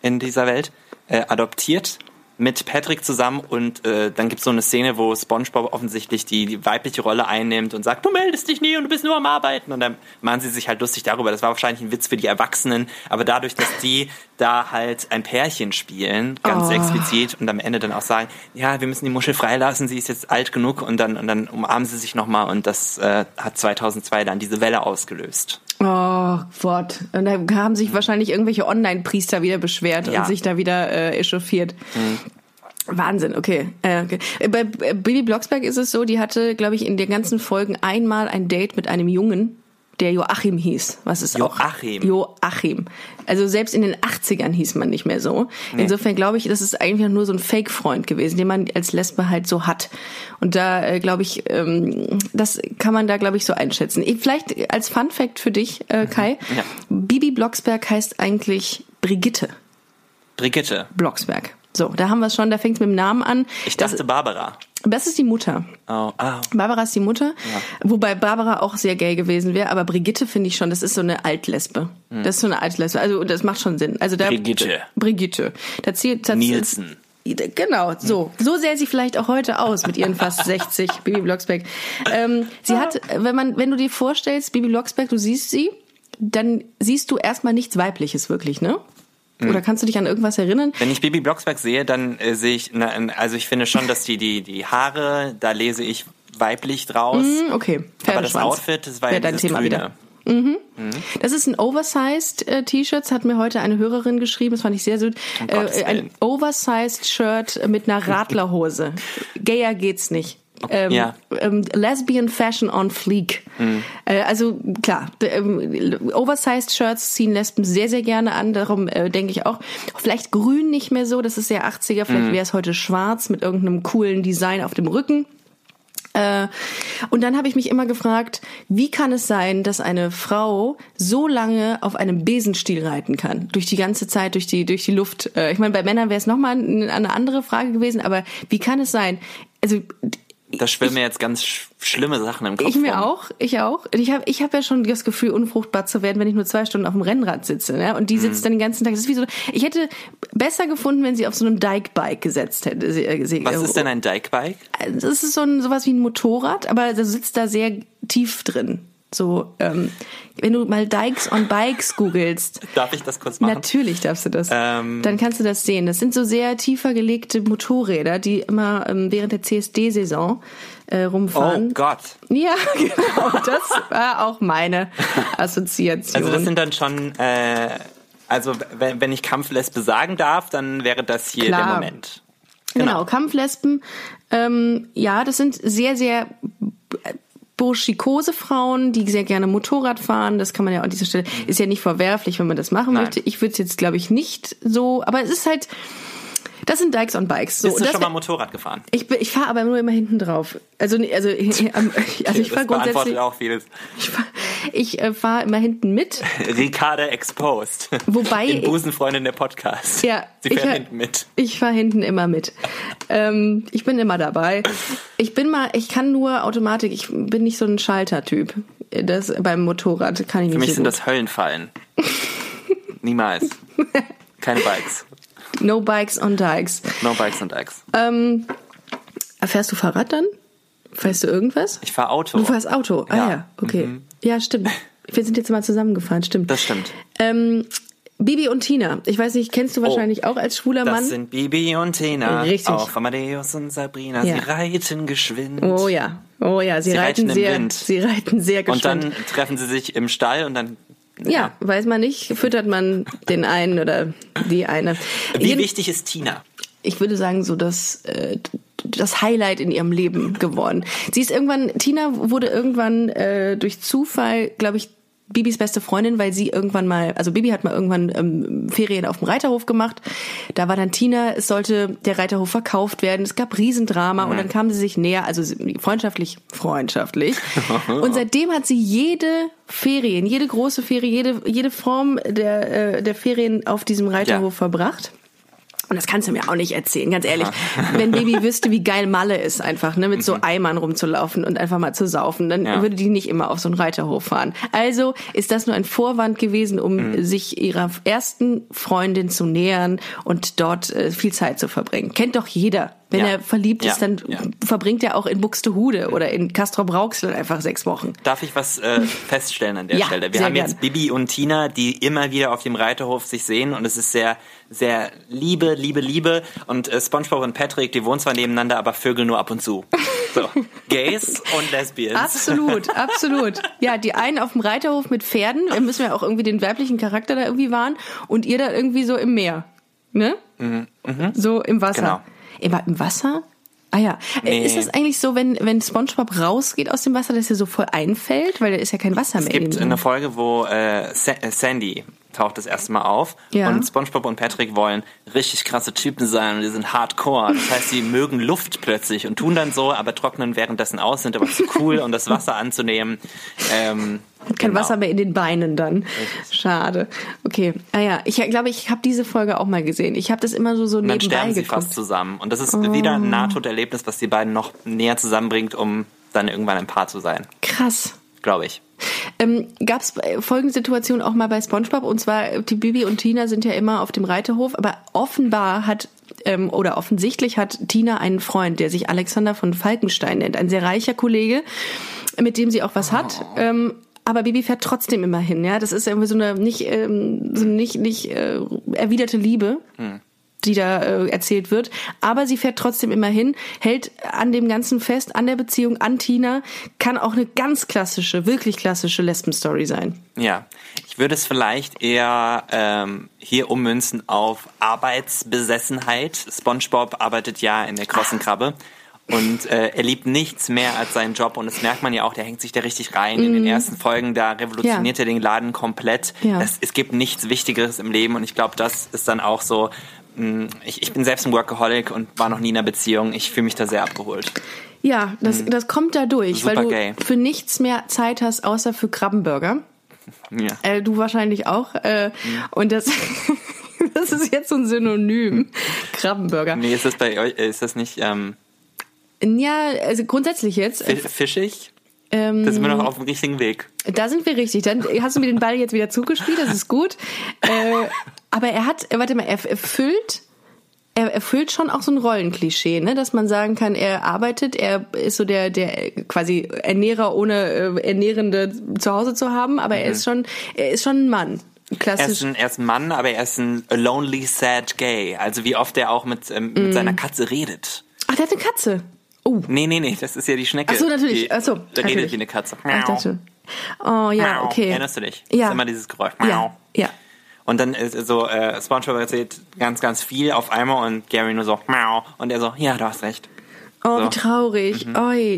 [SPEAKER 2] in dieser Welt, äh, adoptiert mit Patrick zusammen und äh, dann gibt's so eine Szene, wo SpongeBob offensichtlich die, die weibliche Rolle einnimmt und sagt, du meldest dich nie und du bist nur am Arbeiten und dann machen sie sich halt lustig darüber. Das war wahrscheinlich ein Witz für die Erwachsenen, aber dadurch, dass die da halt ein Pärchen spielen, ganz
[SPEAKER 1] Oh.
[SPEAKER 2] explizit und am Ende dann auch sagen, ja, wir müssen die Muschel freilassen, sie ist jetzt alt genug und dann und dann umarmen sie sich nochmal und das äh, hat 2002 dann diese Welle ausgelöst.
[SPEAKER 1] Oh Gott. Und da haben sich wahrscheinlich irgendwelche Online-Priester wieder beschwert
[SPEAKER 2] Ja.
[SPEAKER 1] und sich da wieder äh, echauffiert. Wahnsinn, okay. Äh, okay. Bei Bibi Blocksberg ist es so, die hatte, glaube ich, in den ganzen Folgen einmal ein Date mit einem Jungen, der Joachim hieß. Was ist
[SPEAKER 2] Joachim.
[SPEAKER 1] auch? Joachim. Also selbst in den 80ern hieß man nicht mehr so. Insofern glaube ich, das ist eigentlich nur so ein Fake-Freund gewesen, den man als Lesbe halt so hat. Und da äh, glaube ich, ähm, das kann man da glaube ich so einschätzen. Ich, vielleicht als Fun Fact für dich, äh, Kai.
[SPEAKER 2] Ja.
[SPEAKER 1] Bibi Blocksberg heißt eigentlich Brigitte
[SPEAKER 2] Brigitte.
[SPEAKER 1] Blocksberg. So, da haben wir es schon, da fängt es mit dem Namen an.
[SPEAKER 2] Ich
[SPEAKER 1] das,
[SPEAKER 2] dachte Barbara.
[SPEAKER 1] Das ist die Mutter.
[SPEAKER 2] Oh, ah.
[SPEAKER 1] Barbara ist die Mutter, wobei Barbara auch sehr gay gewesen wäre, aber Brigitte finde ich schon, das ist so eine Altlesbe. Das ist so eine Altlesbe, also das macht schon Sinn. Also da,
[SPEAKER 2] Brigitte.
[SPEAKER 1] Brigitte. Da zählt, da
[SPEAKER 2] Nielsen.
[SPEAKER 1] Genau, so. So sähe sie vielleicht auch heute aus mit ihren fast 60, Bibi Blocksberg. Ähm, sie hat, wenn man, wenn du dir vorstellst, Bibi Blocksberg, du siehst sie, dann siehst du erstmal nichts Weibliches wirklich, ne? Oder kannst du dich an irgendwas erinnern?
[SPEAKER 2] Wenn ich Bibi Blocksberg sehe, dann äh, sehe ich, na, also ich finde schon, dass die, die, die Haare, da lese ich weiblich draus.
[SPEAKER 1] Hm, Okay,
[SPEAKER 2] Aber das. Outfit, das war ja
[SPEAKER 1] dein Thema
[SPEAKER 2] Grüne.
[SPEAKER 1] wieder. Das ist ein Oversized äh, T-Shirt, das hat mir heute eine Hörerin geschrieben, das fand ich sehr süß. Äh, ein. Oversized Shirt mit einer Radlerhose. Gayer geht's nicht. Ähm,
[SPEAKER 2] Ja.
[SPEAKER 1] ähm, Lesbian Fashion on Fleek. Äh, also klar, ähm, Oversized Shirts ziehen Lesben sehr, sehr gerne an. Darum äh, denke ich auch, vielleicht grün nicht mehr so, das ist sehr 80er, vielleicht wäre es heute schwarz mit irgendeinem coolen Design auf dem Rücken. Äh, und dann habe ich mich immer gefragt, wie kann es sein, dass eine Frau so lange auf einem Besenstiel reiten kann? Durch die ganze Zeit, durch die, durch die Luft. Äh, ich meine, bei Männern wäre es nochmal eine andere Frage gewesen, aber wie kann es sein? Also
[SPEAKER 2] Da schwimmen mir jetzt ganz sch schlimme Sachen im Kopf.
[SPEAKER 1] ich mir
[SPEAKER 2] rum.
[SPEAKER 1] auch, ich auch. Ich habe ich hab ja schon das Gefühl, unfruchtbar zu werden, wenn ich nur zwei Stunden auf dem Rennrad sitze. Ne? Und die sitzt dann den ganzen Tag. Das ist wie so. Ich hätte besser gefunden, wenn sie auf so einem Dikebike gesetzt hätte. Sie- äh, sie-
[SPEAKER 2] Was ist denn ein Dikebike?
[SPEAKER 1] das ist so ein, sowas wie ein Motorrad, aber du sitzt da sehr tief drin. So, ähm, wenn du mal Dikes on Bikes googelst,
[SPEAKER 2] Darf ich das kurz machen?
[SPEAKER 1] natürlich darfst du das.
[SPEAKER 2] Ähm.
[SPEAKER 1] Dann kannst du das sehen. Das sind so sehr tiefer gelegte Motorräder, die immer ähm, während der CSD-Saison äh, rumfahren.
[SPEAKER 2] Oh Gott.
[SPEAKER 1] Ja, genau. Das war auch meine Assoziation.
[SPEAKER 2] Also das sind dann schon, äh, also wenn, wenn ich Kampflesbe sagen darf, dann wäre das hier
[SPEAKER 1] Klar.
[SPEAKER 2] der Moment.
[SPEAKER 1] Genau, Kampflesben. Ähm, ja, das sind sehr, sehr burschikose Frauen, die sehr gerne Motorrad fahren. Das kann man ja an dieser Stelle, ist ja nicht verwerflich, wenn man das machen
[SPEAKER 2] Nein.
[SPEAKER 1] möchte. Ich würde es jetzt, glaube ich, nicht so, aber es ist halt, das sind Dikes on Bikes. So,
[SPEAKER 2] Bist du
[SPEAKER 1] das
[SPEAKER 2] schon mal Motorrad gefahren?
[SPEAKER 1] ich, ich fahre aber nur immer hinten drauf. Also, also, also ich fahre
[SPEAKER 2] das
[SPEAKER 1] grundsätzlich,
[SPEAKER 2] auch vieles.
[SPEAKER 1] ich fahre ich, äh, fahr immer hinten mit.
[SPEAKER 2] Ricarda Exposed.
[SPEAKER 1] Wobei-
[SPEAKER 2] In Busenfreundin der Podcast.
[SPEAKER 1] Ja,
[SPEAKER 2] Sie
[SPEAKER 1] ich,
[SPEAKER 2] fährt hinten mit.
[SPEAKER 1] Ich fahre hinten immer mit. Ähm, ich bin immer dabei. Ich bin mal, ich kann nur Automatik. Ich bin nicht so ein Schaltertyp. Das beim Motorrad kann ich nicht.
[SPEAKER 2] Für mich
[SPEAKER 1] so
[SPEAKER 2] sind
[SPEAKER 1] gut.
[SPEAKER 2] das Höllenfallen. Niemals. Keine Bikes.
[SPEAKER 1] no Bikes on Dikes.
[SPEAKER 2] No Bikes und Bikes.
[SPEAKER 1] Ähm, fährst du Fahrrad dann? Fährst du irgendwas?
[SPEAKER 2] Ich fahre Auto.
[SPEAKER 1] Du fährst Auto. Ah ja,
[SPEAKER 2] Ja.
[SPEAKER 1] okay. Ja, stimmt. Wir sind jetzt mal zusammengefahren, stimmt.
[SPEAKER 2] Das stimmt.
[SPEAKER 1] Ähm, Bibi und Tina. Ich weiß nicht, kennst du wahrscheinlich auch als schwuler
[SPEAKER 2] Oh. Das
[SPEAKER 1] Mann?
[SPEAKER 2] sind Bibi und Tina.
[SPEAKER 1] Richtig.
[SPEAKER 2] Auf Amadeus und Sabrina.
[SPEAKER 1] Ja.
[SPEAKER 2] Sie reiten geschwind.
[SPEAKER 1] Oh ja, oh ja, sie,
[SPEAKER 2] Sie
[SPEAKER 1] reiten,
[SPEAKER 2] reiten im
[SPEAKER 1] sehr,
[SPEAKER 2] Wind.
[SPEAKER 1] sie reiten sehr
[SPEAKER 2] Und
[SPEAKER 1] geschwind.
[SPEAKER 2] dann treffen sie sich im Stall und dann.
[SPEAKER 1] Ja, weiß man nicht. Füttert man den einen oder die eine.
[SPEAKER 2] Wie
[SPEAKER 1] Jeden-
[SPEAKER 2] wichtig ist Tina?
[SPEAKER 1] ich würde sagen, so das, äh, das Highlight in ihrem Leben geworden. Sie ist irgendwann, Tina wurde irgendwann äh, durch Zufall, glaube ich, Bibis beste Freundin, weil sie irgendwann mal, also Bibi hat mal irgendwann ähm, Ferien auf dem Reiterhof gemacht. Da war dann Tina, es sollte der Reiterhof verkauft werden. Es gab Riesendrama und dann kamen sie sich näher, also freundschaftlich, freundschaftlich. und seitdem hat sie jede Ferien, jede große Ferie, jede, jede Form der, äh, der Ferien auf diesem Reiterhof
[SPEAKER 2] Ja.
[SPEAKER 1] verbracht. Und das kannst du mir auch nicht erzählen, ganz ehrlich. Wenn Baby wüsste, wie geil Malle ist, einfach, ne, mit so Eimern rumzulaufen und einfach mal zu saufen, dann
[SPEAKER 2] Ja.
[SPEAKER 1] würde die nicht immer auf so einen Reiterhof fahren. Also ist das nur ein Vorwand gewesen, um
[SPEAKER 2] Mhm.
[SPEAKER 1] sich ihrer ersten Freundin zu nähern und dort äh, viel Zeit zu verbringen. Kennt doch jeder. Wenn
[SPEAKER 2] Ja.
[SPEAKER 1] er verliebt ist, dann verbringt er auch in Buxtehude oder in Castrop Rauxel einfach sechs Wochen.
[SPEAKER 2] Darf ich was äh, feststellen an der Stelle? Wir haben jetzt
[SPEAKER 1] gern.
[SPEAKER 2] Bibi und Tina, die immer wieder auf dem Reiterhof sich sehen und es ist sehr, sehr Liebe, Liebe, Liebe. Und äh, SpongeBob und Patrick, die wohnen zwar nebeneinander, aber vögeln nur ab und zu. So, Gays und Lesbians.
[SPEAKER 1] Absolut, absolut. Ja, die einen auf dem Reiterhof mit Pferden, da müssen wir auch irgendwie den weiblichen Charakter da irgendwie wahren und ihr da irgendwie so im Meer. Ne? So im Wasser.
[SPEAKER 2] Genau.
[SPEAKER 1] Immer im Wasser? Ah ja. Äh,
[SPEAKER 2] Nee.
[SPEAKER 1] Ist das eigentlich so, wenn, wenn SpongeBob rausgeht aus dem Wasser, dass er so voll einfällt? Weil da ist ja kein Wasser
[SPEAKER 2] Es
[SPEAKER 1] mehr in
[SPEAKER 2] gibt
[SPEAKER 1] ihm
[SPEAKER 2] eine. Folge, wo äh, äh, Sandy taucht das erste Mal auf
[SPEAKER 1] Ja.
[SPEAKER 2] und SpongeBob und Patrick wollen richtig krasse Typen sein und die sind hardcore. Das heißt, sie mögen Luft plötzlich und tun dann so, aber trocknen währenddessen aus, sind aber zu cool, um das Wasser anzunehmen. Ähm,
[SPEAKER 1] Kein
[SPEAKER 2] genau.
[SPEAKER 1] Wasser mehr in den Beinen dann. Schade. Okay. Ah ja, ich glaube, ich habe diese Folge auch mal gesehen. Ich habe das immer so, so
[SPEAKER 2] Und dann
[SPEAKER 1] nebenbei
[SPEAKER 2] sterben sie
[SPEAKER 1] geguckt.
[SPEAKER 2] fast zusammen. Und das ist wieder ein Nahtoderlebnis, was die beiden noch näher zusammenbringt, um dann irgendwann ein Paar zu sein.
[SPEAKER 1] Krass.
[SPEAKER 2] Glaube ich.
[SPEAKER 1] Ähm, Gab es folgende Situation auch mal bei SpongeBob und zwar die Bibi und Tina sind ja immer auf dem Reiterhof, aber offenbar hat ähm, oder offensichtlich hat Tina einen Freund, der sich Alexander von Falkenstein nennt, ein sehr reicher Kollege, mit dem sie auch was hat. Ähm, aber Bibi fährt trotzdem immer hin, ja. Das ist irgendwie so eine nicht, ähm, so eine nicht, nicht äh, erwiderte Liebe. Die da äh, erzählt wird. Aber sie fährt trotzdem immer hin, hält an dem Ganzen fest, an der Beziehung, an Tina. Kann auch eine ganz klassische, wirklich klassische Lesben-Story sein.
[SPEAKER 2] Ja, ich würde es vielleicht eher ähm, hier ummünzen auf Arbeitsbesessenheit. SpongeBob arbeitet ja in der Krossen Krabbe und äh, er liebt nichts mehr als seinen Job und das merkt man ja auch, der hängt sich da richtig rein. In den ersten Folgen, da revolutioniert
[SPEAKER 1] Ja.
[SPEAKER 2] er den Laden komplett.
[SPEAKER 1] Ja.
[SPEAKER 2] Es, es gibt nichts Wichtigeres im Leben und ich glaube, das ist dann auch so, ich, ich bin selbst ein Workaholic und war noch nie in einer Beziehung. Ich fühle mich da sehr abgeholt.
[SPEAKER 1] Ja, das, das kommt da durch,
[SPEAKER 2] Super
[SPEAKER 1] weil du
[SPEAKER 2] gay.
[SPEAKER 1] für nichts mehr Zeit hast, außer für Krabbenburger.
[SPEAKER 2] Ja.
[SPEAKER 1] Äh, du wahrscheinlich auch. Äh, Und das, das ist jetzt so ein Synonym. Krabbenburger.
[SPEAKER 2] Nee, ist das bei euch, ist das nicht ähm,
[SPEAKER 1] Ja, also grundsätzlich jetzt. Äh,
[SPEAKER 2] fischig?
[SPEAKER 1] ähm,
[SPEAKER 2] Da sind wir noch auf dem richtigen Weg.
[SPEAKER 1] Da sind wir richtig. Dann hast du mir den Ball jetzt wieder zugespielt, das ist gut. Äh, aber er hat, warte mal, er erfüllt, er erfüllt schon auch so ein Rollenklischee, ne? dass man sagen kann, er arbeitet, er ist so der, der quasi Ernährer ohne äh, Ernährende zu Hause zu haben, aber er ist schon, er ist schon ein Mann.
[SPEAKER 2] Mhm. Er ist,
[SPEAKER 1] Klassisch.
[SPEAKER 2] ein, er ist ein Mann, aber er ist ein lonely, sad gay. Also wie oft er auch mit, ähm,
[SPEAKER 1] Mhm.
[SPEAKER 2] mit seiner Katze redet.
[SPEAKER 1] Ach, der hat eine Katze. Oh.
[SPEAKER 2] Nee, nee, nee, das ist ja die Schnecke.
[SPEAKER 1] Ach so, natürlich.
[SPEAKER 2] Die,
[SPEAKER 1] Ach so,
[SPEAKER 2] der
[SPEAKER 1] natürlich.
[SPEAKER 2] redet wie eine Katze.
[SPEAKER 1] Ach, das schon. Oh ja, okay.
[SPEAKER 2] Erinnerst du dich?
[SPEAKER 1] Ja.
[SPEAKER 2] ist immer dieses Geräusch.
[SPEAKER 1] Ja,
[SPEAKER 2] Miau.
[SPEAKER 1] ja.
[SPEAKER 2] Und dann ist so, äh, Spongebob erzählt ganz, ganz viel auf einmal und Gary nur so, Miau. Und er so, ja, du hast recht.
[SPEAKER 1] Oh,
[SPEAKER 2] So. Mhm.
[SPEAKER 1] wie traurig. Oi.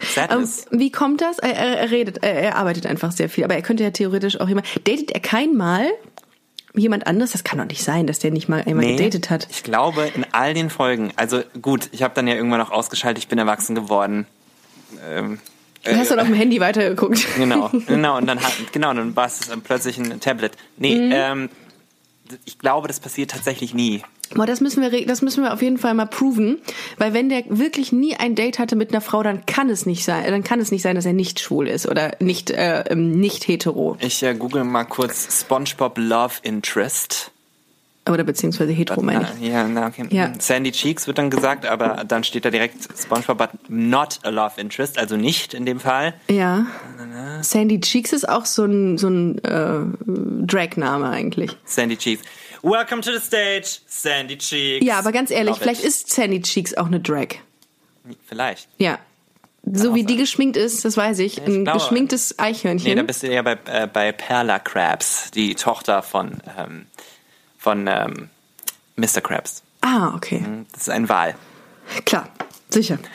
[SPEAKER 1] Ähm,
[SPEAKER 2] Sadness.
[SPEAKER 1] wie kommt das? Er, er, er redet, er, er arbeitet einfach sehr viel, aber er könnte ja theoretisch auch immer. Datet er kein Mal jemand anderes? Das kann doch nicht sein, dass der nicht mal einmal gedatet hat.
[SPEAKER 2] Ich glaube, in all den Folgen, also gut, ich habe dann ja irgendwann auch ausgeschaltet, ich bin erwachsen geworden. Ähm,
[SPEAKER 1] Du hast dann auf dem Handy weitergeguckt.
[SPEAKER 2] Genau, genau, und dann hat, genau, dann war es plötzlich ein Tablet. Nee,
[SPEAKER 1] Mhm.
[SPEAKER 2] ähm, ich glaube, das passiert tatsächlich nie.
[SPEAKER 1] Boah, das müssen wir, das müssen wir auf jeden Fall mal proven, weil wenn der wirklich nie ein Date hatte mit einer Frau, dann kann es nicht sein, dann kann es nicht sein, dass er nicht schwul ist oder nicht, äh, ähm, nicht hetero
[SPEAKER 2] Ich äh, google mal kurz SpongeBob Love Interest.
[SPEAKER 1] Oder beziehungsweise hetero meine ich.
[SPEAKER 2] Na, ja, na, okay.
[SPEAKER 1] Ja.
[SPEAKER 2] Sandy Cheeks wird dann gesagt, aber dann steht da direkt SpongeBob but not a love interest, also nicht in dem Fall.
[SPEAKER 1] Ja. Sandy Cheeks ist auch so ein, so ein äh, Dragname eigentlich.
[SPEAKER 2] Sandy Cheeks. Welcome to the stage, Sandy Cheeks.
[SPEAKER 1] Ja, aber ganz ehrlich,
[SPEAKER 2] Love
[SPEAKER 1] vielleicht
[SPEAKER 2] it.
[SPEAKER 1] ist Sandy Cheeks auch eine Drag.
[SPEAKER 2] Vielleicht.
[SPEAKER 1] Ja. So wie die geschminkt ist, das weiß ich. Ein
[SPEAKER 2] glaube-
[SPEAKER 1] geschminktes Eichhörnchen.
[SPEAKER 2] Nee, da bist du eher bei, äh, bei Perla Krabs, die Tochter von, ähm, von ähm, Mr. Krabs.
[SPEAKER 1] ah, okay.
[SPEAKER 2] Das ist ein Wal.
[SPEAKER 1] Klar, sicher.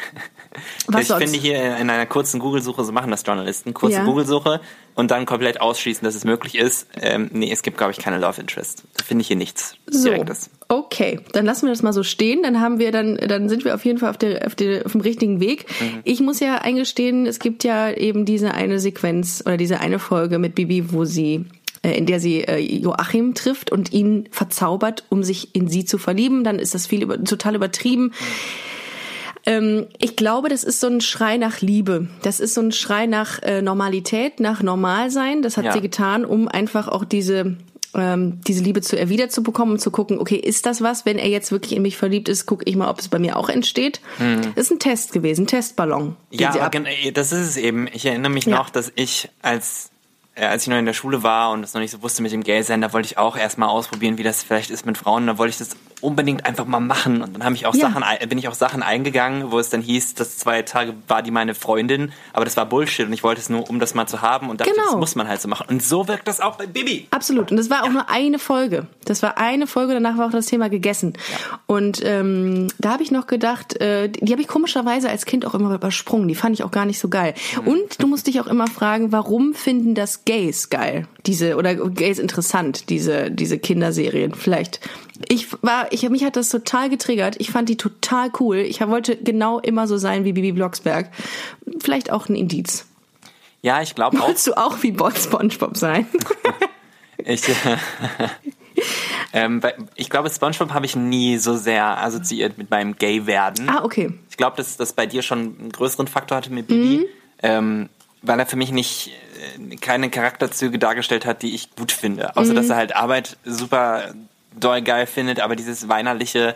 [SPEAKER 1] Was
[SPEAKER 2] ich
[SPEAKER 1] sonst?
[SPEAKER 2] finde hier in einer kurzen Google-Suche, so machen das Journalisten, kurze
[SPEAKER 1] Ja.
[SPEAKER 2] Google-Suche und dann komplett ausschließen, dass es möglich ist. Ähm, nee, es gibt, glaube ich, keine Love Interest. Da finde ich hier nichts
[SPEAKER 1] so.
[SPEAKER 2] Direktes.
[SPEAKER 1] Okay, dann lassen wir das mal so stehen. Dann haben wir dann, dann sind wir auf jeden Fall auf, der, auf, der, auf dem richtigen Weg.
[SPEAKER 2] Mhm.
[SPEAKER 1] Ich muss ja eingestehen, es gibt ja eben diese eine Sequenz oder diese eine Folge mit Bibi, wo sie in der sie äh, Joachim trifft und ihn verzaubert, um sich in sie zu verlieben. Dann ist das viel über, total übertrieben. Ähm, ich glaube, das ist so ein Schrei nach Liebe. Das ist so ein Schrei nach äh, Normalität, nach Normalsein. Das hat
[SPEAKER 2] Ja.
[SPEAKER 1] sie getan, um einfach auch diese ähm, diese Liebe zu erwidert zu bekommen und zu gucken, okay, ist das was? Wenn er jetzt wirklich in mich verliebt ist, gucke ich mal, ob es bei mir auch entsteht. Das ist ein Test gewesen, ein Testballon.
[SPEAKER 2] Hm. Ja,
[SPEAKER 1] sie
[SPEAKER 2] aber
[SPEAKER 1] ab-
[SPEAKER 2] gen- das ist es eben. Ich erinnere mich
[SPEAKER 1] Ja.
[SPEAKER 2] noch, dass ich als äh, als ich noch in der Schule war und es noch nicht so wusste mit dem Gay sein, da wollte ich auch erstmal ausprobieren, wie das vielleicht ist mit Frauen. Da wollte ich das unbedingt einfach mal machen. Und dann habe ich auch
[SPEAKER 1] Ja.
[SPEAKER 2] Sachen, bin ich auch Sachen eingegangen, wo es dann hieß, dass zwei Tage war die meine Freundin, aber das war Bullshit und ich wollte es nur, um das mal zu haben und dachte,
[SPEAKER 1] Genau.
[SPEAKER 2] das muss man halt so machen. Und so wirkt das auch bei Bibi.
[SPEAKER 1] Absolut. Und das war auch nur eine Folge. Das war eine Folge, danach war auch das Thema gegessen. Und ähm, da habe ich noch gedacht, äh, die habe ich komischerweise als Kind auch immer übersprungen. Die fand ich auch gar nicht so geil. Und du musst dich auch immer fragen, warum finden das Gays geil? Diese, oder Gays interessant, diese, diese Kinderserien. Vielleicht. Ich war, ich, mich hat das total getriggert. Ich fand die total cool. Ich wollte genau immer so sein wie Bibi Blocksberg. Vielleicht auch ein Indiz.
[SPEAKER 2] Ja, ich glaube auch.
[SPEAKER 1] Wolltest du auch wie Bot SpongeBob sein?
[SPEAKER 2] Ich, äh, ähm, ich glaube, SpongeBob habe ich nie so sehr assoziiert mit meinem Gay-Werden.
[SPEAKER 1] ah, okay.
[SPEAKER 2] Ich glaube, dass das bei dir schon einen größeren Faktor hatte mit Bibi,
[SPEAKER 1] Mhm.
[SPEAKER 2] ähm, weil er für mich nicht keine Charakterzüge dargestellt hat, die ich gut finde. Außer
[SPEAKER 1] Mhm.
[SPEAKER 2] dass er halt Arbeit super doll geil findet, aber dieses weinerliche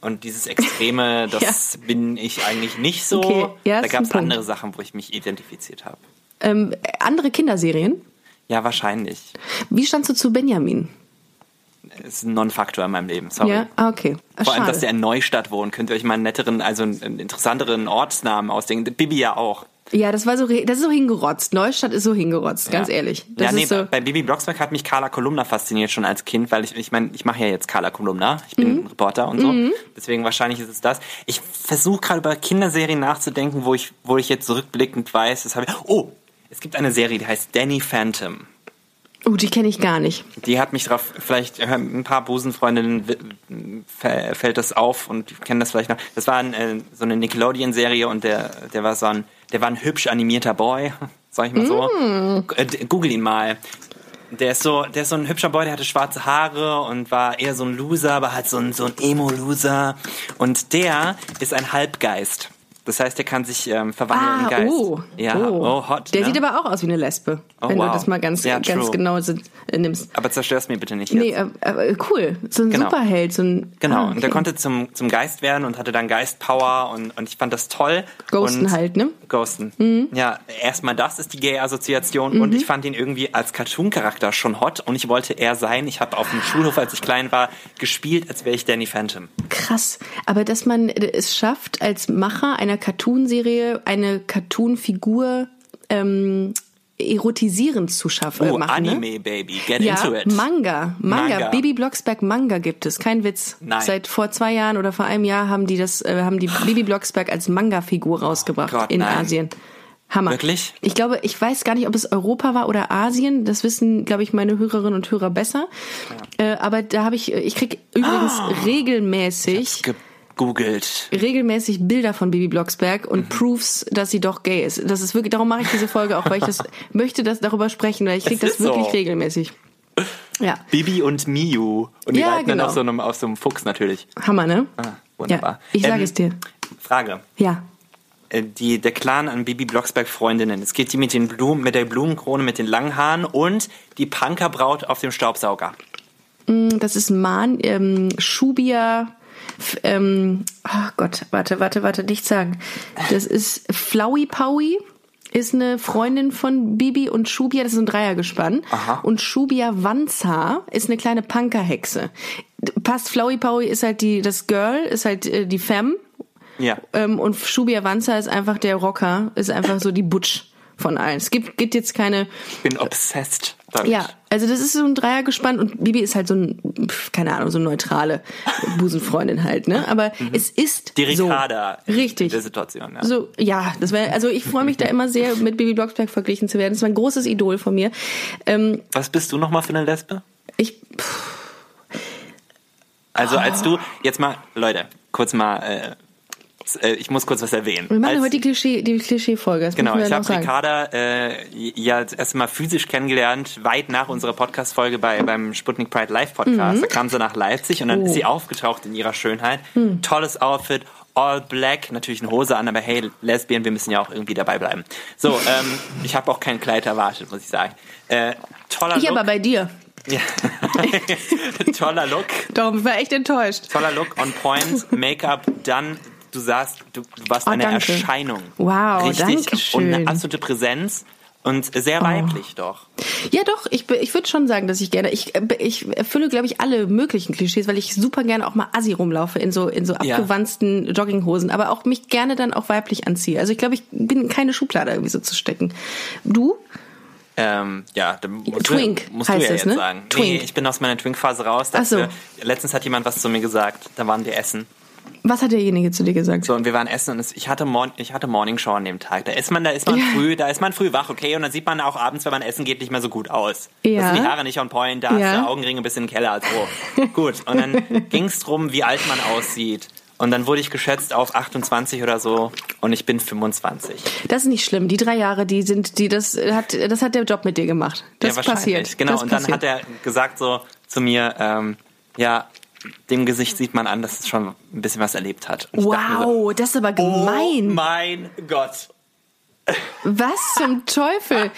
[SPEAKER 2] und dieses Extreme, das bin ich eigentlich nicht so.
[SPEAKER 1] Okay, ja,
[SPEAKER 2] da gab es andere Sachen, wo ich mich identifiziert habe.
[SPEAKER 1] Ähm, andere Kinderserien?
[SPEAKER 2] Ja, wahrscheinlich.
[SPEAKER 1] Wie standst du zu Benjamin?
[SPEAKER 2] ist ein Non-Faktor in meinem Leben, sorry.
[SPEAKER 1] Ja, ah, okay. Ah,
[SPEAKER 2] Vor allem,
[SPEAKER 1] schade.
[SPEAKER 2] dass der in Neustadt wohnt. Könnt ihr euch mal einen netteren, also einen, einen interessanteren Ortsnamen ausdenken? Bibi ja auch.
[SPEAKER 1] Ja, das war so, das ist so hingerotzt. Neustadt ist so hingerotzt, ganz
[SPEAKER 2] ja.
[SPEAKER 1] ehrlich. Das
[SPEAKER 2] ja, nee,
[SPEAKER 1] so,
[SPEAKER 2] bei Bibi Blocksberg hat mich Carla Kolumna fasziniert schon als Kind, weil ich, ich meine, ich mache ja jetzt Carla Kolumna, ich bin
[SPEAKER 1] Mhm.
[SPEAKER 2] Reporter und so, deswegen wahrscheinlich ist es das. Ich versuche gerade über Kinderserien nachzudenken, wo ich, wo ich jetzt zurückblickend weiß, das habe ich, oh, es gibt eine Serie, die heißt Danny Phantom.
[SPEAKER 1] oh, die kenne ich gar nicht.
[SPEAKER 2] Die hat mich drauf, vielleicht ein paar Busenfreundinnen fällt das auf und kennen das vielleicht noch. Das war ein, äh, so eine Nickelodeon-Serie und der, der war so ein, der war ein hübsch animierter Boy, sag ich mal so. Äh, d- Google ihn mal. Der ist so, der ist so ein hübscher Boy, der hatte schwarze Haare und war eher so ein Loser, aber halt so ein, so ein Emo-Loser. Und der ist ein Halbgeist. Das heißt, der kann sich ähm, verwandeln in
[SPEAKER 1] Ah,
[SPEAKER 2] Geist.
[SPEAKER 1] oh.
[SPEAKER 2] Ja, oh, hot.
[SPEAKER 1] Der
[SPEAKER 2] ne?
[SPEAKER 1] sieht aber auch aus wie eine Lesbe,
[SPEAKER 2] Oh,
[SPEAKER 1] wenn
[SPEAKER 2] wow.
[SPEAKER 1] du das mal ganz,
[SPEAKER 2] Ja,
[SPEAKER 1] ganz
[SPEAKER 2] true.
[SPEAKER 1] genau äh, nimmst.
[SPEAKER 2] aber zerstör's mir bitte nicht jetzt.
[SPEAKER 1] Nee, äh, äh, cool. So ein
[SPEAKER 2] Genau.
[SPEAKER 1] Superheld, so ein.
[SPEAKER 2] Genau,
[SPEAKER 1] ah,
[SPEAKER 2] und der
[SPEAKER 1] okay.
[SPEAKER 2] konnte zum, zum Geist werden und hatte dann Geistpower und, und ich fand das toll.
[SPEAKER 1] Ghosten
[SPEAKER 2] und
[SPEAKER 1] halt, ne?
[SPEAKER 2] Ghosten. Ja, erstmal das ist die Gay-Assoziation und ich fand ihn irgendwie als Cartoon-Charakter schon hot und ich wollte er sein. Ich habe auf dem Schulhof, als ich klein war, gespielt, als wäre ich Danny Phantom.
[SPEAKER 1] Krass. Aber dass man es schafft, als Macher einer Cartoonserie eine Cartoonfigur ähm, erotisierend zu schaffen.
[SPEAKER 2] Oh,
[SPEAKER 1] machen, ne?
[SPEAKER 2] Anime, Baby, get
[SPEAKER 1] Ja,
[SPEAKER 2] into it.
[SPEAKER 1] Manga, Manga,
[SPEAKER 2] Manga.
[SPEAKER 1] Bibi Blocksberg Manga gibt es, kein Witz.
[SPEAKER 2] Nein.
[SPEAKER 1] Seit vor zwei Jahren oder vor einem Jahr haben die das, äh, haben die Bibi Blocksberg als Manga-Figur rausgebracht
[SPEAKER 2] Gott,
[SPEAKER 1] in
[SPEAKER 2] nein.
[SPEAKER 1] Asien. Hammer.
[SPEAKER 2] Wirklich?
[SPEAKER 1] Ich glaube, ich weiß gar nicht, ob es Europa war oder Asien. Das wissen, glaube ich, meine Hörerinnen und Hörer besser. Äh, aber da habe ich, ich krieg übrigens
[SPEAKER 2] Ah.
[SPEAKER 1] regelmäßig
[SPEAKER 2] Gegoogelt.
[SPEAKER 1] regelmäßig Bilder von Bibi Blocksberg und
[SPEAKER 2] Mhm.
[SPEAKER 1] Proofs, dass sie doch gay ist. Das ist wirklich, darum mache ich diese Folge auch, weil ich das möchte, das darüber sprechen, weil ich krieg
[SPEAKER 2] Es
[SPEAKER 1] das wirklich
[SPEAKER 2] so.
[SPEAKER 1] regelmäßig. Ja,
[SPEAKER 2] Bibi und Miu. Und die
[SPEAKER 1] Ja,
[SPEAKER 2] reiten dann
[SPEAKER 1] genau.
[SPEAKER 2] auf so, einem, auf so einem Fuchs natürlich.
[SPEAKER 1] Hammer, ne?
[SPEAKER 2] Ah, wunderbar.
[SPEAKER 1] Ja, ich sage
[SPEAKER 2] Ähm,
[SPEAKER 1] es dir.
[SPEAKER 2] Frage.
[SPEAKER 1] Ja.
[SPEAKER 2] Äh, die, der Clan an Bibi Blocksberg Freundinnen. Es geht die mit, den Blumen, mit der Blumenkrone, mit den langen Haaren und die Punkerbraut auf dem Staubsauger.
[SPEAKER 1] Das ist Man, ähm, Schubia, ähm, oh Gott, warte, warte, warte, nicht sagen. Das ist Flowey Powie, ist eine Freundin von Bibi und Schubia, das ist ein Dreiergespann.
[SPEAKER 2] Aha.
[SPEAKER 1] Und Schubia Wanza ist eine kleine Punkerhexe. Passt, Flowey Powie ist halt die, das Girl, ist halt äh, die Femme.
[SPEAKER 2] Ja.
[SPEAKER 1] Ähm, und Shubia Wanza ist einfach der Rocker, ist einfach so die Butch von allen. Es gibt, gibt jetzt keine,
[SPEAKER 2] Ich bin obsessed damit.
[SPEAKER 1] ja, also das ist so ein Dreiergespann und Bibi ist halt so ein, keine Ahnung, so eine neutrale Busenfreundin halt, ne? Aber es ist
[SPEAKER 2] Mhm. Die
[SPEAKER 1] so.
[SPEAKER 2] Ricarda
[SPEAKER 1] Richtig.
[SPEAKER 2] der Situation. Ja.
[SPEAKER 1] So, ja, das wäre, also ich freue mich da immer sehr, mit Bibi Blocksberg verglichen zu werden. Das war ein großes Idol von mir. Ähm,
[SPEAKER 2] Was bist du nochmal für eine Lesbe?
[SPEAKER 1] ich, pff,
[SPEAKER 2] Also als du, jetzt mal, Leute, kurz mal, äh, kurz. Äh, ich muss kurz was erwähnen.
[SPEAKER 1] Wir machen
[SPEAKER 2] Als-
[SPEAKER 1] heute die Klischee, die Klischee-Folge.
[SPEAKER 2] Genau, ich habe. Ricarda äh, ja das erste Mal physisch kennengelernt, weit nach unserer Podcast-Folge bei, beim Sputnik Pride Live Podcast. Da kam sie nach Leipzig und dann
[SPEAKER 1] Mhm. Oh.
[SPEAKER 2] ist sie aufgetaucht in ihrer Schönheit.
[SPEAKER 1] Hm.
[SPEAKER 2] Tolles Outfit, all black, natürlich eine Hose an, aber hey, Lesbien, wir müssen ja auch irgendwie dabei bleiben. So, ähm, ich habe auch kein Kleid erwartet, muss ich sagen. Äh, toller
[SPEAKER 1] Ich
[SPEAKER 2] Look.
[SPEAKER 1] aber bei dir.
[SPEAKER 2] ja. toller Look.
[SPEAKER 1] Darum war echt enttäuscht.
[SPEAKER 2] Toller Look, on point, Make-up, dann, du sahst, du, du warst
[SPEAKER 1] Oh,
[SPEAKER 2] eine
[SPEAKER 1] danke.
[SPEAKER 2] Erscheinung.
[SPEAKER 1] Wow,
[SPEAKER 2] Richtig.
[SPEAKER 1] danke
[SPEAKER 2] Und
[SPEAKER 1] schön. Oh.
[SPEAKER 2] eine absolute Präsenz und sehr weiblich doch.
[SPEAKER 1] Ja, doch, ich, ich würde schon sagen, dass ich gerne, ich, äh, ich erfülle, glaube ich, alle möglichen Klischees, weil ich super gerne auch mal assi rumlaufe in so, in so
[SPEAKER 2] Ja.
[SPEAKER 1] abgewanzten Jogginghosen, aber auch mich gerne dann auch weiblich anziehe. Also ich glaube, ich bin in keine Schublade irgendwie so zu stecken. Du?
[SPEAKER 2] Ähm, ja, da musst,
[SPEAKER 1] Twink
[SPEAKER 2] du, musst du
[SPEAKER 1] heißt
[SPEAKER 2] ja
[SPEAKER 1] es,
[SPEAKER 2] jetzt
[SPEAKER 1] ne?
[SPEAKER 2] sagen. Nee,
[SPEAKER 1] Twink.
[SPEAKER 2] ich bin aus meiner Twink-Phase raus.
[SPEAKER 1] Ach so.
[SPEAKER 2] Letztens hat jemand was zu mir gesagt. Da waren wir essen.
[SPEAKER 1] Was hat derjenige zu dir gesagt?
[SPEAKER 2] So, und wir waren essen und es, ich hatte, Morn, ich hatte Morning Show an dem Tag. Da ist man, da ist man
[SPEAKER 1] Ja.
[SPEAKER 2] früh, da ist man früh wach, okay? Und dann sieht man auch abends, wenn man essen geht, nicht mehr so gut aus.
[SPEAKER 1] Ja.
[SPEAKER 2] Da sind die Haare nicht on point, da
[SPEAKER 1] Ja.
[SPEAKER 2] ist der Augenring ein bisschen im Keller als oh. Gut. Und dann ging's drum, wie alt man aussieht. Und dann wurde ich geschätzt auf 28 oder so und ich bin 25.
[SPEAKER 1] Das ist nicht schlimm. Die drei Jahre, die sind, die das hat, das hat der Job mit dir gemacht. Das
[SPEAKER 2] ja, wahrscheinlich.
[SPEAKER 1] passiert.
[SPEAKER 2] Genau,
[SPEAKER 1] das
[SPEAKER 2] und dann
[SPEAKER 1] passiert.
[SPEAKER 2] hat er gesagt so zu mir, ähm, ja, dem Gesicht sieht man an, dass es schon ein bisschen was erlebt hat. Mir so,
[SPEAKER 1] Wow, das ist aber
[SPEAKER 2] Oh
[SPEAKER 1] gemein.
[SPEAKER 2] mein Gott.
[SPEAKER 1] Was zum Teufel?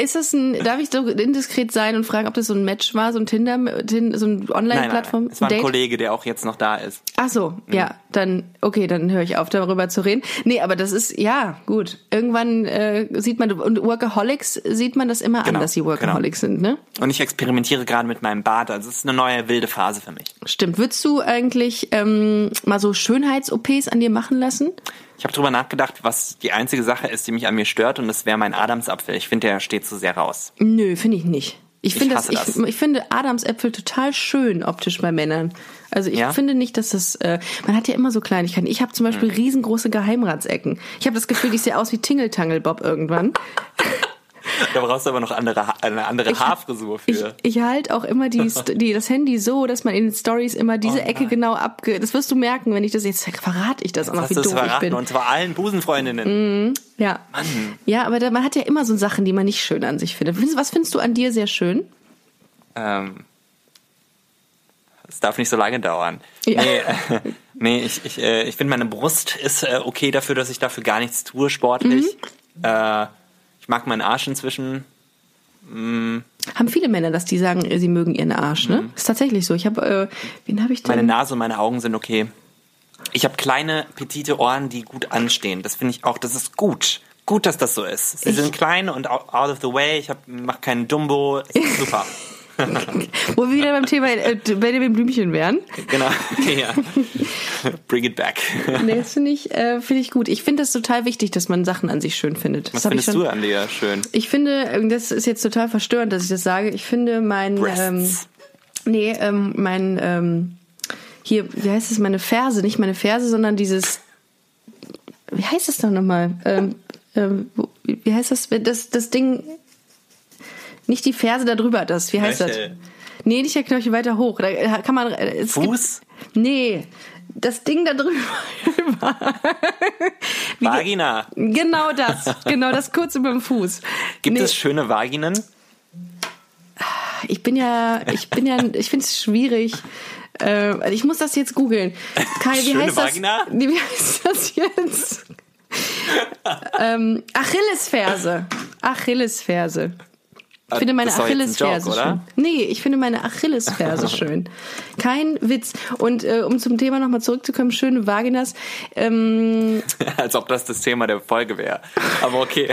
[SPEAKER 1] Ist das ein, darf ich so indiskret sein und fragen, ob das so ein Match war, so ein Tinder, Tin- so ein Online-Plattform?
[SPEAKER 2] Es war ein
[SPEAKER 1] Date?
[SPEAKER 2] Kollege, der auch jetzt noch da ist.
[SPEAKER 1] Ach so, ja, dann, okay, dann höre ich auf, darüber zu reden. Nee, aber das ist, ja, gut. Irgendwann äh, sieht man, und Workaholics sieht man das immer
[SPEAKER 2] Genau,
[SPEAKER 1] an, dass sie Workaholics sind, ne?
[SPEAKER 2] Und ich experimentiere gerade mit meinem Bart. Also es ist eine neue wilde Phase für mich.
[SPEAKER 1] Stimmt. Würdest du eigentlich ähm, mal so Schönheits-OPs an dir machen lassen?
[SPEAKER 2] Ich habe drüber nachgedacht, was die einzige Sache ist, die mich an mir stört, und das wäre mein Adamsapfel. Ich finde, der steht zu sehr raus.
[SPEAKER 1] Nö, finde ich nicht. Ich finde das,
[SPEAKER 2] hasse
[SPEAKER 1] ich,
[SPEAKER 2] das.
[SPEAKER 1] ich finde Adamsäpfel total schön optisch bei Männern. Also ich
[SPEAKER 2] Ja?
[SPEAKER 1] finde nicht, dass das äh, man hat ja immer so Kleinigkeiten. Ich habe zum
[SPEAKER 2] Hm.
[SPEAKER 1] Beispiel riesengroße Geheimratsecken. Ich habe das Gefühl, ich sehe aus wie Tingle Bob irgendwann.
[SPEAKER 2] Da brauchst du aber noch andere, eine andere Haarfrisur
[SPEAKER 1] Ich,
[SPEAKER 2] für.
[SPEAKER 1] ich halte auch immer die, die das Handy so, dass man in den Stories immer diese
[SPEAKER 2] Oh
[SPEAKER 1] Ecke genau abge. Das wirst du merken, wenn ich das jetzt verrate ich das auch noch,
[SPEAKER 2] Hast
[SPEAKER 1] wie doof ich
[SPEAKER 2] verraten?
[SPEAKER 1] bin.
[SPEAKER 2] Und zwar allen Busenfreundinnen.
[SPEAKER 1] Ja. Ja, aber da, man hat ja immer so Sachen, die man nicht schön an sich findet. Was findest du an dir sehr schön?
[SPEAKER 2] Ähm, es darf nicht so lange dauern.
[SPEAKER 1] Ja.
[SPEAKER 2] Nee, äh, nee ich, ich, äh, ich finde, meine Brust ist äh, okay dafür, dass ich dafür gar nichts tue sportlich.
[SPEAKER 1] Mhm.
[SPEAKER 2] Äh, ich mag meinen Arsch inzwischen.
[SPEAKER 1] Haben viele Männer, dass die sagen, sie mögen ihren Arsch, ne? Ist tatsächlich so. Ich habe, äh, wen habe ich denn?
[SPEAKER 2] Meine Nase und meine Augen sind okay. Ich habe kleine, petite Ohren, die gut anstehen. Das finde ich auch, das ist gut. Gut, dass das so ist. Sie
[SPEAKER 1] Ich-
[SPEAKER 2] sind klein und out of the way. Ich mache keinen Dumbo. Super.
[SPEAKER 1] Wo wir wieder beim Thema äh, Benjamin Blümchen wären.
[SPEAKER 2] genau. ja. Bring it back.
[SPEAKER 1] Nee, das finde ich, äh, finde ich gut. Ich finde das total wichtig, dass man Sachen an sich schön findet. Das
[SPEAKER 2] Was
[SPEAKER 1] ich
[SPEAKER 2] findest
[SPEAKER 1] schon-
[SPEAKER 2] du an dir schön?
[SPEAKER 1] Ich finde, äh, das ist jetzt total verstörend, dass ich das sage. Ich finde mein,
[SPEAKER 2] Breasts.
[SPEAKER 1] ähm, nee, ähm, mein, ähm, hier, wie heißt es, meine Ferse, nicht meine Ferse, sondern dieses, wie heißt es doch nochmal? Ähm, ähm, wie heißt das, das, das Ding, nicht die Ferse da drüber, das, wie heißt
[SPEAKER 2] Knöchel.
[SPEAKER 1] das? Nee, nicht der Knöchel weiter hoch. Da kann man, äh, es
[SPEAKER 2] Fuß?
[SPEAKER 1] Gibt, nee, das Ding da drüber.
[SPEAKER 2] Vagina.
[SPEAKER 1] Genau das, genau das kurz über dem Fuß.
[SPEAKER 2] Gibt
[SPEAKER 1] Nee.
[SPEAKER 2] es schöne Vaginen?
[SPEAKER 1] Ich bin ja, ich bin ja, ich finde es schwierig. Äh, ich muss das jetzt googeln. Kai, wie
[SPEAKER 2] Schöne
[SPEAKER 1] heißt das?
[SPEAKER 2] Vagina?
[SPEAKER 1] Nee, Wie heißt das jetzt? ähm, Achillesferse. Achillesferse. Ich finde meine Achillesferse schön. Nee, ich finde meine Achillesferse schön. Kein Witz. Und äh, um zum Thema nochmal zurückzukommen, schöne Vaginas. Ähm,
[SPEAKER 2] Als ob das das Thema der Folge wäre. Aber okay.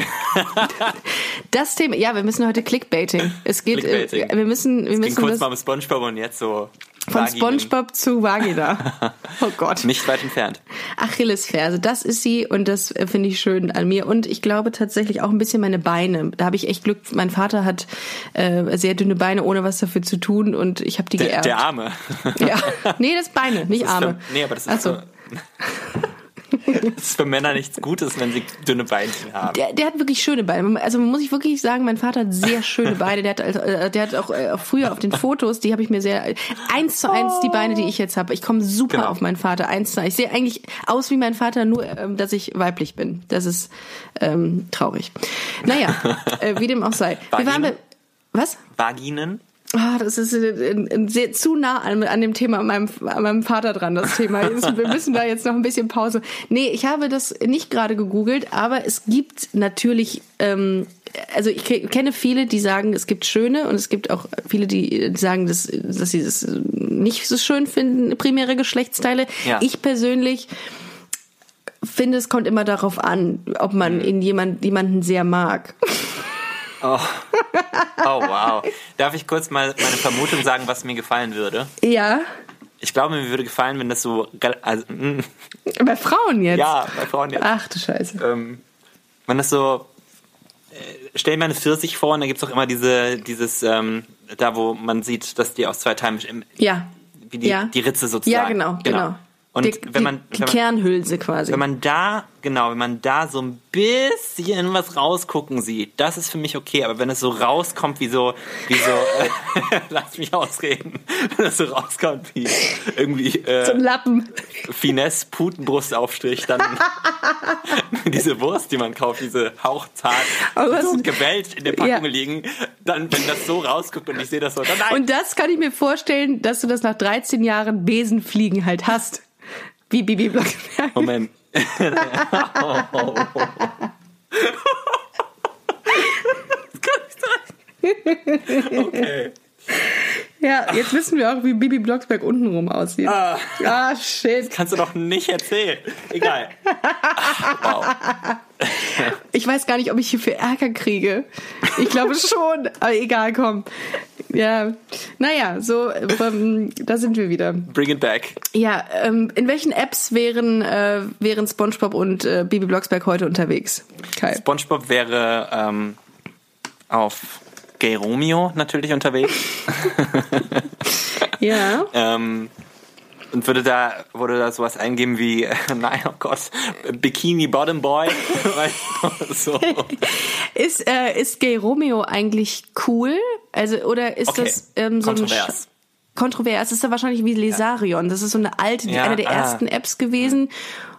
[SPEAKER 1] das Thema, ja, wir müssen heute Clickbaiting. Es geht,
[SPEAKER 2] Clickbaiting.
[SPEAKER 1] Äh, wir müssen, wir
[SPEAKER 2] Ging
[SPEAKER 1] müssen
[SPEAKER 2] kurz
[SPEAKER 1] das
[SPEAKER 2] mal mit Spongebob und jetzt so.
[SPEAKER 1] Von. SpongeBob zu Vagina. Oh Gott.
[SPEAKER 2] Nicht weit entfernt.
[SPEAKER 1] Achillesferse, das ist sie und das äh, finde ich schön an mir. Und ich glaube tatsächlich auch ein bisschen meine Beine. Da habe ich echt Glück. Mein Vater hat äh, sehr dünne Beine, ohne was dafür zu tun und ich habe die
[SPEAKER 2] Der,
[SPEAKER 1] geerbt.
[SPEAKER 2] der Arme.
[SPEAKER 1] Ja. Nee, das Beine, nicht
[SPEAKER 2] Das
[SPEAKER 1] Arme.
[SPEAKER 2] für- Nee, aber das ist
[SPEAKER 1] Ach so.
[SPEAKER 2] das ist für Männer nichts Gutes, wenn sie dünne Beinchen haben.
[SPEAKER 1] Der, der hat wirklich schöne Beine. Also muss ich wirklich sagen, mein Vater hat sehr schöne Beine. Der hat, äh, der hat auch, äh, auch früher auf den Fotos, die habe ich mir sehr eins zu eins die Beine, die ich jetzt habe. Ich komme super
[SPEAKER 2] Genau.
[SPEAKER 1] auf meinen Vater. Eins zu eins. Ich sehe eigentlich aus wie mein Vater, nur ähm, dass ich weiblich bin. Das ist ähm, traurig. Naja, äh, wie dem auch sei. Wir waren bei, was?
[SPEAKER 2] Vaginen?
[SPEAKER 1] Ah, das ist äh, äh, sehr, zu nah an, an dem Thema an meinem, an meinem Vater dran, das Thema. Wir müssen da jetzt noch ein bisschen Pause. Nee, ich habe das nicht gerade gegoogelt, aber es gibt natürlich, ähm, also ich ke- kenne viele, die sagen, es gibt schöne und es gibt auch viele, die sagen, dass, dass sie das nicht so schön finden, primäre Geschlechtsteile.
[SPEAKER 2] Ja.
[SPEAKER 1] Ich persönlich finde, es kommt immer darauf an, ob man in jemand, jemanden sehr mag.
[SPEAKER 2] Oh. oh, wow. Darf ich kurz mal meine Vermutung sagen, was mir gefallen würde?
[SPEAKER 1] Ja,
[SPEAKER 2] Ich glaube, mir würde gefallen, wenn das so, also, mm,
[SPEAKER 1] bei Frauen jetzt.
[SPEAKER 2] ja, bei Frauen jetzt,
[SPEAKER 1] Ach du Scheiße.
[SPEAKER 2] ähm, wenn das so, äh, stell mir eine Pfirsich vor und da gibt's auch immer diese, dieses, ähm, da wo man sieht, dass die aus zwei Teilen,
[SPEAKER 1] Ja.
[SPEAKER 2] wie die,
[SPEAKER 1] ja.
[SPEAKER 2] die Ritze sozusagen.
[SPEAKER 1] Ja, genau, genau.
[SPEAKER 2] Und
[SPEAKER 1] die,
[SPEAKER 2] wenn man,
[SPEAKER 1] die,
[SPEAKER 2] wenn man
[SPEAKER 1] Kernhülse quasi.
[SPEAKER 2] Wenn man da, genau, wenn man da so ein bisschen was rausgucken sieht, das ist für mich okay. Aber wenn es so rauskommt wie so, wie so, äh, lass mich ausreden, wenn es so rauskommt wie irgendwie äh,
[SPEAKER 1] Lappen.
[SPEAKER 2] Finesse Putenbrustaufstrich, dann diese Wurst, die man kauft, diese hauchzart,
[SPEAKER 1] Oh, was-
[SPEAKER 2] so gewellt in der Packung
[SPEAKER 1] Ja.
[SPEAKER 2] liegen, dann, wenn das so rausguckt und ich sehe das so, dann nein.
[SPEAKER 1] Und das kann ich mir vorstellen, dass du das nach 13 Jahren Besenfliegen halt hast. Wie Bibi Blocksberg.
[SPEAKER 2] Moment. okay.
[SPEAKER 1] Ja, jetzt wissen wir auch, wie Bibi Blocksberg untenrum aussieht.
[SPEAKER 2] Ah.
[SPEAKER 1] Ah, shit.
[SPEAKER 2] Kannst du doch nicht erzählen. Egal. Wow.
[SPEAKER 1] Ich weiß gar nicht, ob ich hier für Ärger kriege. Ich glaube schon. Aber egal, komm. Ja, naja, so, ähm, da sind wir wieder.
[SPEAKER 2] Bring it back.
[SPEAKER 1] Ja, ähm, in welchen Apps wären, äh, wären SpongeBob und äh, Bibi Blocksberg heute unterwegs? Kai.
[SPEAKER 2] SpongeBob wäre ähm, auf Gay Romeo natürlich unterwegs.
[SPEAKER 1] Ja.
[SPEAKER 2] ähm, und würde da, würde da sowas eingeben wie, äh, nein, oh Gott, Bikini Bottom Boy. so.
[SPEAKER 1] Ist, äh, ist Gay Romeo eigentlich cool? Also, oder ist
[SPEAKER 2] Okay.
[SPEAKER 1] das ähm, so ein
[SPEAKER 2] Kontrovers.
[SPEAKER 1] Sch- Kontrovers. Das ist ja wahrscheinlich wie Lesarion. Das ist so eine alte,
[SPEAKER 2] Ja,
[SPEAKER 1] eine der
[SPEAKER 2] ah.
[SPEAKER 1] ersten Apps gewesen.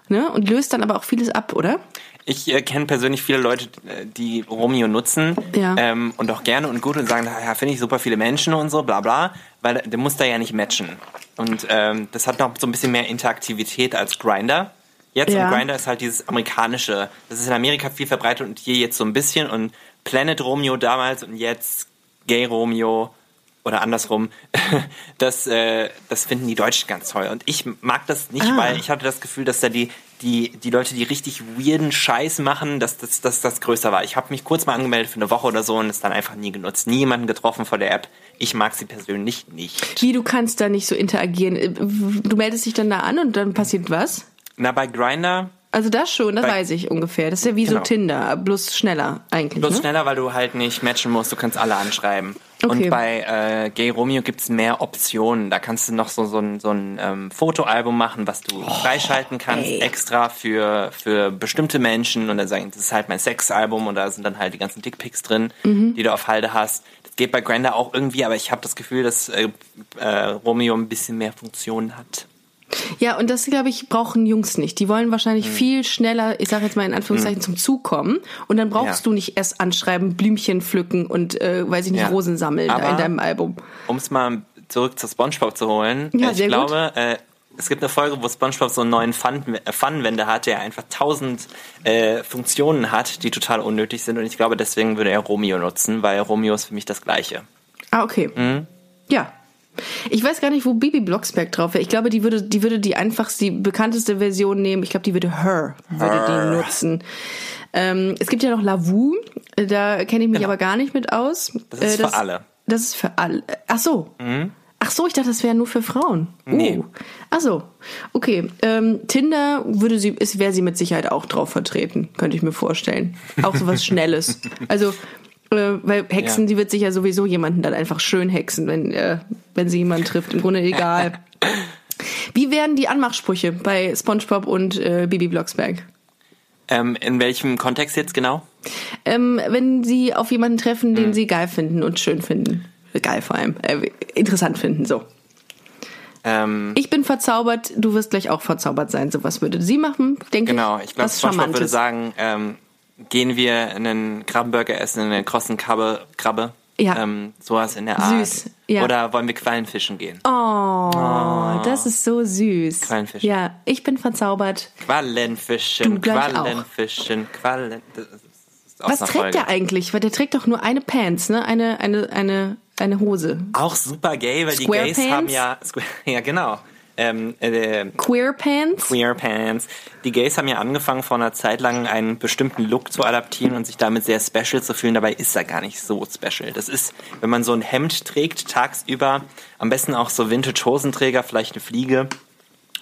[SPEAKER 1] Ne? Und löst dann aber auch vieles ab, oder?
[SPEAKER 2] Ich äh, kenne persönlich viele Leute, äh, die Romeo nutzen
[SPEAKER 1] Ja.
[SPEAKER 2] ähm, und auch gerne und gut und sagen, ja, finde ich super viele Menschen und so, bla bla, weil der muss da ja nicht matchen. Und ähm, das hat noch so ein bisschen mehr Interaktivität als Grinder. Jetzt
[SPEAKER 1] Ja.
[SPEAKER 2] und Grinder ist halt dieses amerikanische, das ist in Amerika viel verbreitet und hier jetzt so ein bisschen und Planet Romeo damals und jetzt Gay Romeo oder andersrum, das, äh, das finden die Deutschen ganz toll. Und ich mag das nicht,
[SPEAKER 1] Ah.
[SPEAKER 2] weil ich hatte das Gefühl, dass da die, die, die Leute, die richtig weirden Scheiß machen, dass das, dass das größer war. Ich habe mich kurz mal angemeldet für eine Woche oder so und es dann einfach nie genutzt. Nie jemanden getroffen vor der App. Ich mag sie persönlich nicht.
[SPEAKER 1] Wie, du kannst da nicht so interagieren. Äh, Du meldest dich dann da an und dann passiert was?
[SPEAKER 2] Na, bei Grinder
[SPEAKER 1] Also das schon, das
[SPEAKER 2] Bei-
[SPEAKER 1] weiß ich ungefähr. Das ist ja wie so
[SPEAKER 2] Genau.
[SPEAKER 1] Tinder, bloß schneller eigentlich.
[SPEAKER 2] bloß
[SPEAKER 1] ne?
[SPEAKER 2] schneller, weil du halt nicht matchen musst, du kannst alle anschreiben.
[SPEAKER 1] Okay.
[SPEAKER 2] Und bei äh, Gay Romeo gibt's mehr Optionen. Da kannst du noch so, so ein, so ein ähm, Fotoalbum machen, was du freischalten kannst,
[SPEAKER 1] Oh, ey.
[SPEAKER 2] extra für, für bestimmte Menschen. Und dann sagen, das ist halt mein Sexalbum und da sind dann halt die ganzen Dickpics drin,
[SPEAKER 1] Mhm.
[SPEAKER 2] die du auf Halde hast. Das geht bei Grindr auch irgendwie, aber ich habe das Gefühl, dass äh, äh, Romeo ein bisschen mehr Funktionen hat.
[SPEAKER 1] Ja, und das, glaube ich, brauchen Jungs nicht. Die wollen wahrscheinlich viel schneller, ich sage jetzt mal in Anführungszeichen, zum Zug kommen. Und dann brauchst
[SPEAKER 2] Ja.
[SPEAKER 1] du nicht erst anschreiben, Blümchen pflücken und, äh, weiß ich nicht,
[SPEAKER 2] Ja.
[SPEAKER 1] Rosen sammeln
[SPEAKER 2] Aber-
[SPEAKER 1] in deinem Album.
[SPEAKER 2] Um es mal zurück zu SpongeBob zu holen.
[SPEAKER 1] Ja,
[SPEAKER 2] äh, ich
[SPEAKER 1] sehr gut.
[SPEAKER 2] glaube, äh, es gibt eine Folge, wo SpongeBob so einen neuen äh, Funwender hat, der einfach tausend äh, Funktionen hat, die total unnötig sind. Und ich glaube, deswegen würde er Romeo nutzen, weil Romeo ist für mich das Gleiche.
[SPEAKER 1] Ah, okay.
[SPEAKER 2] Mhm.
[SPEAKER 1] Ja. Ich weiß gar nicht, wo Bibi Blocksberg drauf wäre. Ich glaube, die würde, die würde die einfachste, die bekannteste Version nehmen. Ich glaube, die würde Her, würde die nutzen. Ähm, es gibt ja noch Lavu, da kenne ich mich aber gar nicht mit aus.
[SPEAKER 2] Genau. Das ist für alle. Mhm.
[SPEAKER 1] Das ist für alle. Ach so. Ach so, ich dachte, das wäre nur für Frauen.
[SPEAKER 2] Nee.
[SPEAKER 1] Uh. Ach so. Okay. Ähm, Tinder würde sie, ist, wäre sie mit Sicherheit auch drauf vertreten, könnte ich mir vorstellen. Auch so was Schnelles. Also, äh, weil Hexen,
[SPEAKER 2] Ja.
[SPEAKER 1] die wird sich ja sowieso jemanden dann einfach schön hexen, wenn, äh, wenn sie jemanden trifft. Im Grunde egal. Wie wären die Anmachsprüche bei SpongeBob und äh, Bibi Blocksberg?
[SPEAKER 2] Ähm, in welchem Kontext jetzt genau?
[SPEAKER 1] Ähm, wenn sie auf jemanden treffen, den sie geil finden und schön finden. Geil vor allem. Äh, interessant finden, so.
[SPEAKER 2] Ähm,
[SPEAKER 1] Ich bin verzaubert, du wirst gleich auch verzaubert sein. So was würde sie machen, denke
[SPEAKER 2] genau,
[SPEAKER 1] ich.
[SPEAKER 2] ich glaube, SpongeBob würde sagen, ähm, gehen wir einen Krabbenburger essen, eine krossen Krabbe, Krabbe.
[SPEAKER 1] Ja.
[SPEAKER 2] Ähm, sowas in der Art.
[SPEAKER 1] Süß, ja.
[SPEAKER 2] Oder wollen wir Quallenfischen gehen?
[SPEAKER 1] Oh, das ist so süß.
[SPEAKER 2] Quallenfischen.
[SPEAKER 1] Ja, ich bin verzaubert. Du
[SPEAKER 2] Quallenfischen. Quallenfischen, Quallen.
[SPEAKER 1] Was trägt
[SPEAKER 2] Folge.
[SPEAKER 1] der eigentlich? Weil der trägt doch nur eine Pants, ne? Eine, eine, eine, eine Hose.
[SPEAKER 2] Auch super gay, weil die
[SPEAKER 1] Square
[SPEAKER 2] Gays
[SPEAKER 1] Pants?
[SPEAKER 2] haben ja, Square- ja genau, ähm, äh,
[SPEAKER 1] Queer Pants?
[SPEAKER 2] Queer Pants. Die Gays haben ja angefangen vor einer Zeit lang einen bestimmten Look zu adaptieren und sich damit sehr special zu fühlen. Dabei ist er gar nicht so special. Das ist, wenn man so ein Hemd trägt tagsüber, am besten auch so Vintage-Hosenträger, vielleicht eine Fliege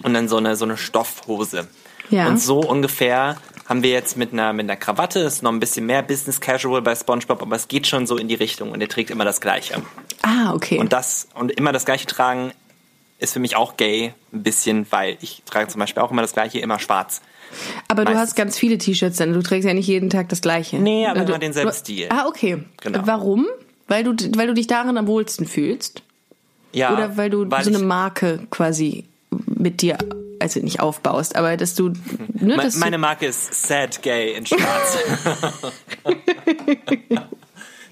[SPEAKER 2] und dann so eine, so eine Stoffhose.
[SPEAKER 1] Ja.
[SPEAKER 2] Und so ungefähr haben wir jetzt mit einer, mit einer Krawatte, ist noch ein bisschen mehr Business Casual bei SpongeBob, aber es geht schon so in die Richtung und er trägt immer das Gleiche.
[SPEAKER 1] Ah, okay.
[SPEAKER 2] Und das und immer das gleiche tragen ist für mich auch gay, ein bisschen, weil ich trage zum Beispiel auch immer das gleiche, immer schwarz.
[SPEAKER 1] Aber du
[SPEAKER 2] meistens.
[SPEAKER 1] hast ganz viele T-Shirts, denn du trägst ja nicht jeden Tag das gleiche.
[SPEAKER 2] Nee, aber
[SPEAKER 1] du,
[SPEAKER 2] immer denselben
[SPEAKER 1] du,
[SPEAKER 2] Stil.
[SPEAKER 1] Ah, okay.
[SPEAKER 2] Genau.
[SPEAKER 1] Warum? Weil du, weil du dich darin am wohlsten fühlst?
[SPEAKER 2] Ja,
[SPEAKER 1] Oder weil du so
[SPEAKER 2] ich,
[SPEAKER 1] eine Marke quasi mit dir, also nicht aufbaust, aber dass du, ne,
[SPEAKER 2] Me-
[SPEAKER 1] dass
[SPEAKER 2] meine
[SPEAKER 1] du,
[SPEAKER 2] Marke ist Sad Gay in Schwarz.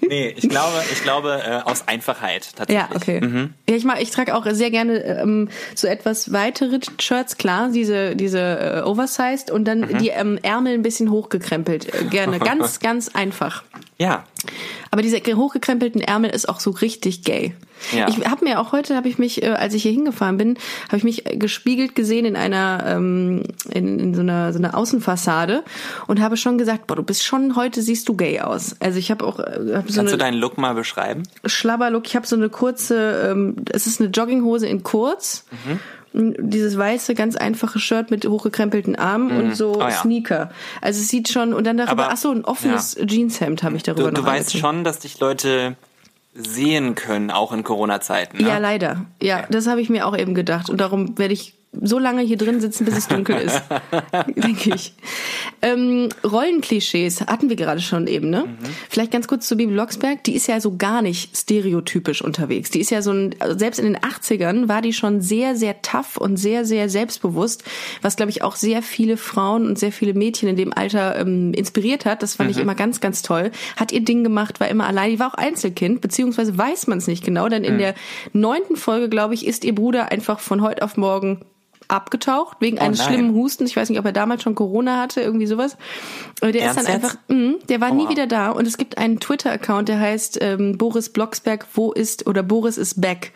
[SPEAKER 2] nee, ich glaube, ich glaube äh, aus Einfachheit tatsächlich.
[SPEAKER 1] ja, okay.
[SPEAKER 2] Mhm.
[SPEAKER 1] Ja, ich mag, ich trage auch sehr gerne ähm, so etwas weitere Shirts, klar, diese diese äh, oversized und dann
[SPEAKER 2] Mhm.
[SPEAKER 1] die ähm, Ärmel ein bisschen hochgekrempelt, äh, gerne, ganz ganz einfach.
[SPEAKER 2] Ja.
[SPEAKER 1] Aber diese hochgekrempelten Ärmel ist auch so richtig gay.
[SPEAKER 2] Ja.
[SPEAKER 1] Ich habe mir auch heute, habe ich mich, äh, als ich hier hingefahren bin, habe ich mich äh, gespiegelt gesehen in einer, ähm, in, in so einer so einer Außenfassade und habe schon gesagt, boah, du bist schon heute siehst du gay aus. Also ich habe auch äh, hab so
[SPEAKER 2] Kannst du
[SPEAKER 1] eine
[SPEAKER 2] deinen Look mal beschreiben?
[SPEAKER 1] Schlabberlook. Ich habe so eine kurze, ähm, es ist eine Jogginghose in kurz.
[SPEAKER 2] Mhm.
[SPEAKER 1] Dieses weiße, ganz einfache Shirt mit hochgekrempelten Armen und so
[SPEAKER 2] Oh ja.
[SPEAKER 1] Sneaker. Also es sieht schon, und dann darüber, ach so, ein offenes Jeanshemd habe ich darüber
[SPEAKER 2] Du, du
[SPEAKER 1] noch
[SPEAKER 2] weißt
[SPEAKER 1] angezogen.
[SPEAKER 2] schon, dass dich Leute sehen können, auch in Corona-Zeiten. Ne?
[SPEAKER 1] Ja, leider. Ja,
[SPEAKER 2] Okay.
[SPEAKER 1] das habe ich mir auch eben gedacht. Und darum werde ich so lange hier drin sitzen, bis es dunkel ist. Denke ich. Ähm, Rollenklischees hatten wir gerade schon eben, ne? Vielleicht ganz kurz zu Bibi Blocksberg. Die ist ja so gar nicht stereotypisch unterwegs. Die ist ja so ein, also selbst in den 80ern war die schon sehr, sehr tough und sehr, sehr selbstbewusst, was, glaube ich, auch sehr viele Frauen und sehr viele Mädchen in dem Alter ähm, inspiriert hat. Das fand ich immer ganz, ganz toll. Hat ihr Ding gemacht, war immer allein. Die war auch Einzelkind, beziehungsweise weiß man es nicht genau, denn in der neunten Folge, glaube ich, ist ihr Bruder einfach von heute auf morgen abgetaucht wegen eines
[SPEAKER 2] nein.
[SPEAKER 1] schlimmen Hustens. Ich weiß nicht, ob er damals schon Corona hatte, irgendwie sowas. Aber der
[SPEAKER 2] Ernst
[SPEAKER 1] ist dann einfach, mh, der war nie
[SPEAKER 2] Oha.
[SPEAKER 1] wieder da. Und es gibt einen Twitter-Account, der heißt ähm, Boris Blocksberg, wo ist oder Boris ist back.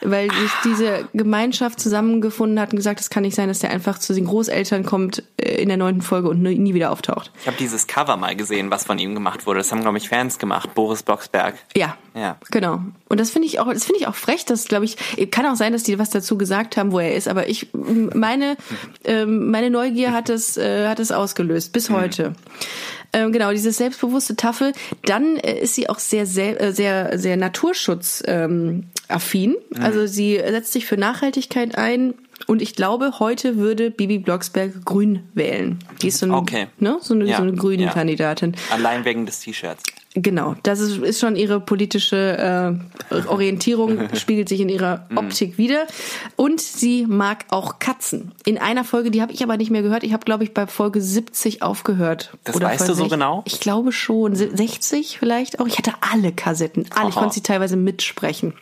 [SPEAKER 1] Weil sich diese Gemeinschaft zusammengefunden hat und gesagt, es kann nicht sein, dass der einfach zu den Großeltern kommt äh, in der neunten Folge und nie wieder auftaucht.
[SPEAKER 2] Ich habe dieses Cover mal gesehen, was von ihm gemacht wurde. Das haben, glaube ich, Fans gemacht. Boris Blocksberg.
[SPEAKER 1] Ja.
[SPEAKER 2] Ja.
[SPEAKER 1] Genau. Und das finde ich auch, das finde ich auch frech, dass, glaube ich, kann auch sein, dass die was dazu gesagt haben, wo er ist, aber ich, meine, ähm, meine Neugier hat es, äh, hat es ausgelöst, bis heute. Ähm, genau, dieses selbstbewusste Tafel. Dann äh, ist sie auch sehr, sehr, äh, sehr, sehr Naturschutz ähm, affin. Also sie setzt sich für Nachhaltigkeit ein. Und ich glaube, heute würde Bibi Blocksberg grün wählen. Die ist so, ein,
[SPEAKER 2] Okay.
[SPEAKER 1] ne? so eine,
[SPEAKER 2] Ja,
[SPEAKER 1] so eine grüne
[SPEAKER 2] ja.
[SPEAKER 1] Kandidatin.
[SPEAKER 2] Allein wegen des T-Shirts.
[SPEAKER 1] Genau, das ist, ist schon ihre politische äh, Orientierung, spiegelt sich in ihrer
[SPEAKER 2] Mhm.
[SPEAKER 1] Optik wieder. Und sie mag auch Katzen. In einer Folge, die habe ich aber nicht mehr gehört. Ich habe, glaube ich, bei Folge 70 aufgehört.
[SPEAKER 2] Das weißt du so
[SPEAKER 1] sech-
[SPEAKER 2] genau?
[SPEAKER 1] Ich glaube schon. Se- 60 vielleicht auch. Ich hatte alle Kassetten. Alle. Ich
[SPEAKER 2] Aha.
[SPEAKER 1] konnte sie teilweise mitsprechen.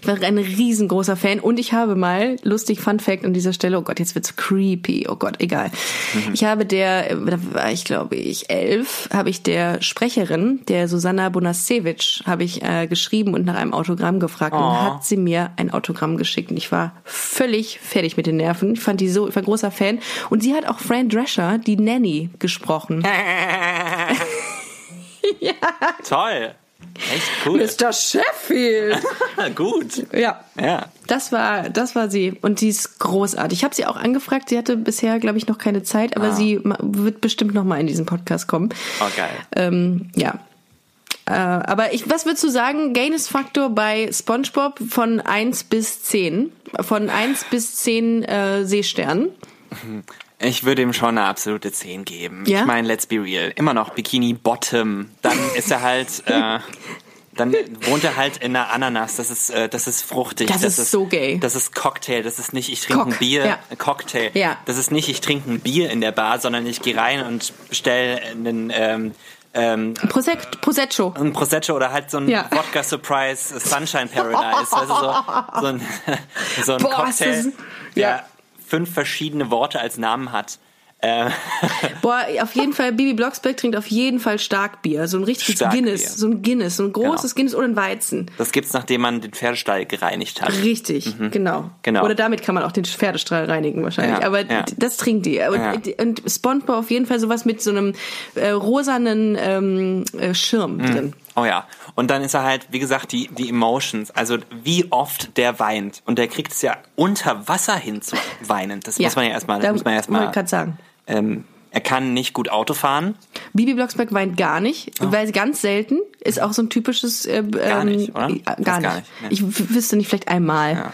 [SPEAKER 1] Ich war ein riesengroßer Fan und ich habe mal, lustig Fun Fact an dieser Stelle, oh Gott, jetzt wird's creepy, oh Gott, egal.
[SPEAKER 2] Mhm.
[SPEAKER 1] Ich habe der, da war ich glaube ich elf, habe ich der Sprecherin, der Susanna Bonasewicz, habe ich äh, geschrieben und nach einem Autogramm gefragt und
[SPEAKER 2] Oh.
[SPEAKER 1] hat sie mir ein Autogramm geschickt und ich war völlig fertig mit den Nerven. Ich fand die so, ich war großer Fan und sie hat auch Fran Drescher, die Nanny, gesprochen.
[SPEAKER 2] Toll. Echt cool.
[SPEAKER 1] Mr. Sheffield!
[SPEAKER 2] Gut.
[SPEAKER 1] ja.
[SPEAKER 2] Ja.
[SPEAKER 1] Das war, das war sie. Und die ist großartig. Ich habe sie auch angefragt. Sie hatte bisher, glaube ich, noch keine Zeit, aber sie ma- wird bestimmt noch mal in diesen Podcast kommen.
[SPEAKER 2] Oh, geil.
[SPEAKER 1] Ähm, ja. Äh, aber ich, was würdest du sagen, Gaines-Faktor bei SpongeBob von 1 bis 10? Von 1 bis 10 äh, Seesternen?
[SPEAKER 2] Ich würde ihm schon eine absolute 10 geben.
[SPEAKER 1] Ja?
[SPEAKER 2] Ich meine, let's be real. Immer noch Bikini Bottom. Dann ist er halt, äh, dann wohnt er halt in einer Ananas. Das ist, äh, das ist fruchtig.
[SPEAKER 1] Das ist so gay.
[SPEAKER 2] Das ist Cocktail. Das ist nicht, ich trinke
[SPEAKER 1] Cock,
[SPEAKER 2] ein Bier.
[SPEAKER 1] ja.
[SPEAKER 2] Cocktail.
[SPEAKER 1] Ja.
[SPEAKER 2] Das ist nicht, ich trinke ein Bier in der Bar, sondern ich gehe rein und bestelle einen, ähm, ähm,
[SPEAKER 1] Prosec Prosecco.
[SPEAKER 2] ein Prosecco oder halt so ein
[SPEAKER 1] Ja.
[SPEAKER 2] Vodka Surprise Sunshine Paradise. du, so, so ein, so ein
[SPEAKER 1] Boah, ist
[SPEAKER 2] Cocktail,
[SPEAKER 1] das-
[SPEAKER 2] der
[SPEAKER 1] ja.
[SPEAKER 2] Fünf verschiedene Worte als Namen hat. Äh,
[SPEAKER 1] Boah, auf jeden Fall, Bibi Blocksberg trinkt auf jeden Fall Starkbier. So ein richtiges
[SPEAKER 2] Starkbier.
[SPEAKER 1] Guinness. So ein Guinness. So ein großes Guinness oder ein Weizen.
[SPEAKER 2] Das gibt's, nachdem man den Pferdestall gereinigt hat.
[SPEAKER 1] Richtig, genau.
[SPEAKER 2] Genau.
[SPEAKER 1] Oder damit kann man auch den Pferdestrahl reinigen wahrscheinlich.
[SPEAKER 2] Ja,
[SPEAKER 1] Aber
[SPEAKER 2] ja.
[SPEAKER 1] das trinkt die. Und,
[SPEAKER 2] Ja.
[SPEAKER 1] und Spongebob auf jeden Fall sowas mit so einem äh, rosanen ähm, äh, Schirm drin.
[SPEAKER 2] Oh ja. Und dann ist er halt, wie gesagt, die, die Emotions. Also wie oft der weint. Und der kriegt es ja unter Wasser hin zu weinen. Das muss man ja erstmal,
[SPEAKER 1] da
[SPEAKER 2] muss man ja erstmal.
[SPEAKER 1] ich gerade sagen.
[SPEAKER 2] Ähm, er kann nicht gut Auto fahren.
[SPEAKER 1] Bibi Blocksberg weint gar nicht, weil sie ganz selten ist auch so ein typisches äh,
[SPEAKER 2] Gar
[SPEAKER 1] ähm,
[SPEAKER 2] nicht, oder?
[SPEAKER 1] äh, Gar
[SPEAKER 2] gar
[SPEAKER 1] nicht.
[SPEAKER 2] nicht.
[SPEAKER 1] Ich wüsste nicht, vielleicht einmal.
[SPEAKER 2] Ja.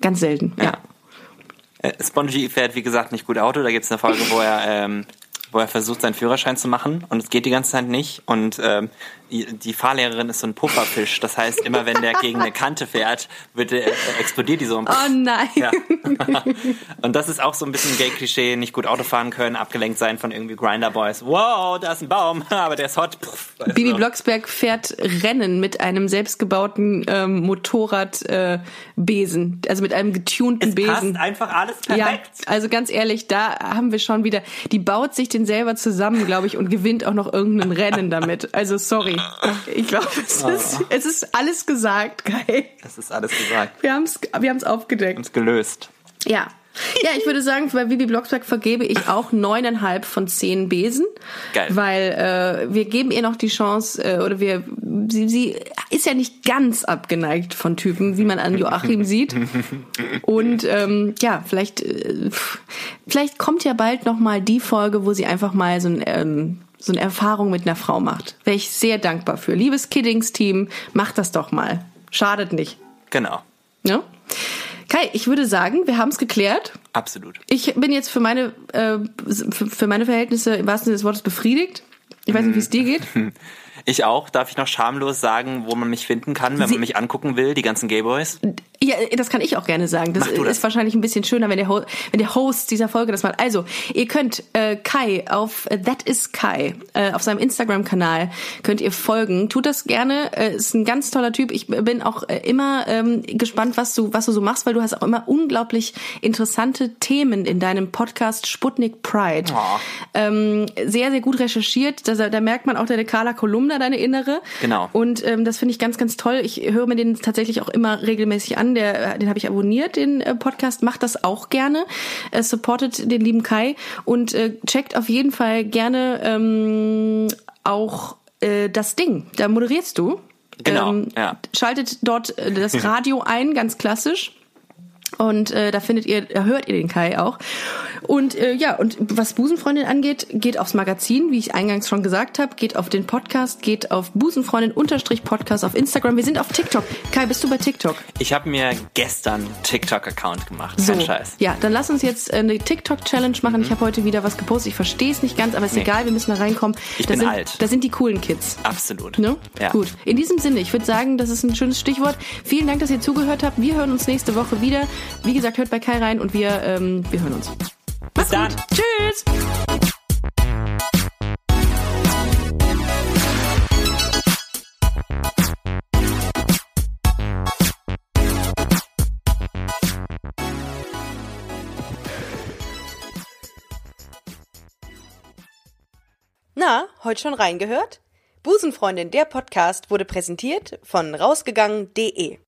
[SPEAKER 1] Ganz selten. Ja.
[SPEAKER 2] Äh, Spongy fährt, wie gesagt, nicht gut Auto. Da gibt's eine Folge, wo er, ähm, wo er versucht, seinen Führerschein zu machen und es geht die ganze Zeit nicht. Und ähm, die, Fahrlehrerin ist so ein Pufferfisch. Das heißt, immer wenn der gegen eine Kante fährt, wird der, äh, explodiert die so.
[SPEAKER 1] Oh nein.
[SPEAKER 2] Ja. und das ist auch so ein bisschen Gay-Klischee, nicht gut Auto fahren können, abgelenkt sein von irgendwie Grinder-Boys. Wow, da ist ein Baum, aber der ist hot. Puff, weißt
[SPEAKER 1] Bibi
[SPEAKER 2] du.
[SPEAKER 1] Blocksberg fährt Rennen mit einem selbstgebauten ähm, Motorradbesen, äh, also mit einem getunten
[SPEAKER 2] es
[SPEAKER 1] Besen.
[SPEAKER 2] passt einfach alles
[SPEAKER 1] Ja,
[SPEAKER 2] perfekt.
[SPEAKER 1] also ganz ehrlich, da haben wir schon wieder, die baut sich den selber zusammen, glaube ich, und gewinnt auch noch irgendein Rennen damit. Also sorry. Ich glaube, es ist, es ist alles gesagt, Kai.
[SPEAKER 2] Das ist alles gesagt.
[SPEAKER 1] Wir haben es wir haben's aufgedeckt.
[SPEAKER 2] Uns gelöst.
[SPEAKER 1] Ja. Ja, ich würde sagen, bei Bibi Blocksberg vergebe ich auch neuneinhalb von zehn Besen.
[SPEAKER 2] Geil.
[SPEAKER 1] Weil äh, wir geben ihr noch die Chance, äh, oder wir, sie, sie ist ja nicht ganz abgeneigt von Typen, wie man an Joachim sieht. Und ähm, ja, vielleicht, äh, vielleicht kommt ja bald noch mal die Folge, wo sie einfach mal so ein ähm, so eine Erfahrung mit einer Frau macht. Wäre ich sehr dankbar für. Liebes Kiddings-Team, macht das doch mal. Schadet nicht.
[SPEAKER 2] Genau.
[SPEAKER 1] Ja? Kai, ich würde sagen, wir haben es geklärt.
[SPEAKER 2] Absolut.
[SPEAKER 1] Ich bin jetzt für meine, äh, für, für meine Verhältnisse im wahrsten Sinne des Wortes befriedigt. Ich weiß nicht, wie es dir geht.
[SPEAKER 2] Ich auch. Darf ich noch schamlos sagen, wo man mich finden kann, wenn
[SPEAKER 1] Sie-
[SPEAKER 2] man mich angucken will, die ganzen Gayboys?
[SPEAKER 1] Ja, das kann ich auch gerne sagen. Das,
[SPEAKER 2] das.
[SPEAKER 1] ist wahrscheinlich ein bisschen schöner, wenn der, Ho wenn der Host dieser Folge das macht. Also, ihr könnt äh, Kai auf äh, That is Kai äh, auf seinem Instagram-Kanal könnt ihr folgen. Tut das gerne. Äh, ist ein ganz toller Typ. Ich bin auch äh, immer ähm, gespannt, was du was du so machst, weil du hast auch immer unglaublich interessante Themen in deinem Podcast Sputnik Pride.
[SPEAKER 2] Oh.
[SPEAKER 1] Ähm, sehr sehr gut recherchiert. Da, da merkt man auch deine Carla Kolumna, deine innere.
[SPEAKER 2] Genau.
[SPEAKER 1] Und ähm, das finde ich ganz, ganz toll. Ich höre mir den tatsächlich auch immer regelmäßig an. Der, den habe ich abonniert, den äh, Podcast. Macht das auch gerne. Äh, supportet den lieben Kai und äh, checkt auf jeden Fall gerne ähm, auch äh, das Ding. Da moderierst du.
[SPEAKER 2] Genau,
[SPEAKER 1] Ähm,
[SPEAKER 2] ja.
[SPEAKER 1] Schaltet dort äh, das Radio ein, ganz klassisch. Und äh, da findet ihr, da hört ihr den Kai auch. Und äh, ja, und was Busenfreundin angeht, geht aufs Magazin, wie ich eingangs schon gesagt habe, geht auf den Podcast, geht auf Busenfreundin-Podcast auf Instagram. Wir sind auf TikTok. Kai, bist du bei TikTok?
[SPEAKER 2] Ich habe mir gestern TikTok-Account gemacht.
[SPEAKER 1] So,
[SPEAKER 2] Kein Scheiß.
[SPEAKER 1] ja, dann lass uns jetzt äh, eine TikTok-Challenge machen. Ich habe heute wieder was gepostet. Ich verstehe es nicht ganz, aber ist
[SPEAKER 2] Nee.
[SPEAKER 1] egal, wir müssen da reinkommen.
[SPEAKER 2] Ich
[SPEAKER 1] da
[SPEAKER 2] bin
[SPEAKER 1] sind,
[SPEAKER 2] alt.
[SPEAKER 1] Da sind die coolen Kids.
[SPEAKER 2] Absolut.
[SPEAKER 1] Ne?
[SPEAKER 2] Ja.
[SPEAKER 1] Gut. In diesem Sinne, ich würde sagen, das ist ein schönes Stichwort. Vielen Dank, dass ihr zugehört habt. Wir hören uns nächste Woche wieder. Wie gesagt, hört bei Kai rein und wir, ähm, wir hören uns.
[SPEAKER 2] Bis dann.
[SPEAKER 1] Tschüss!
[SPEAKER 3] Na, heute schon reingehört? Busenfreundin, der Podcast wurde präsentiert von rausgegangen.de.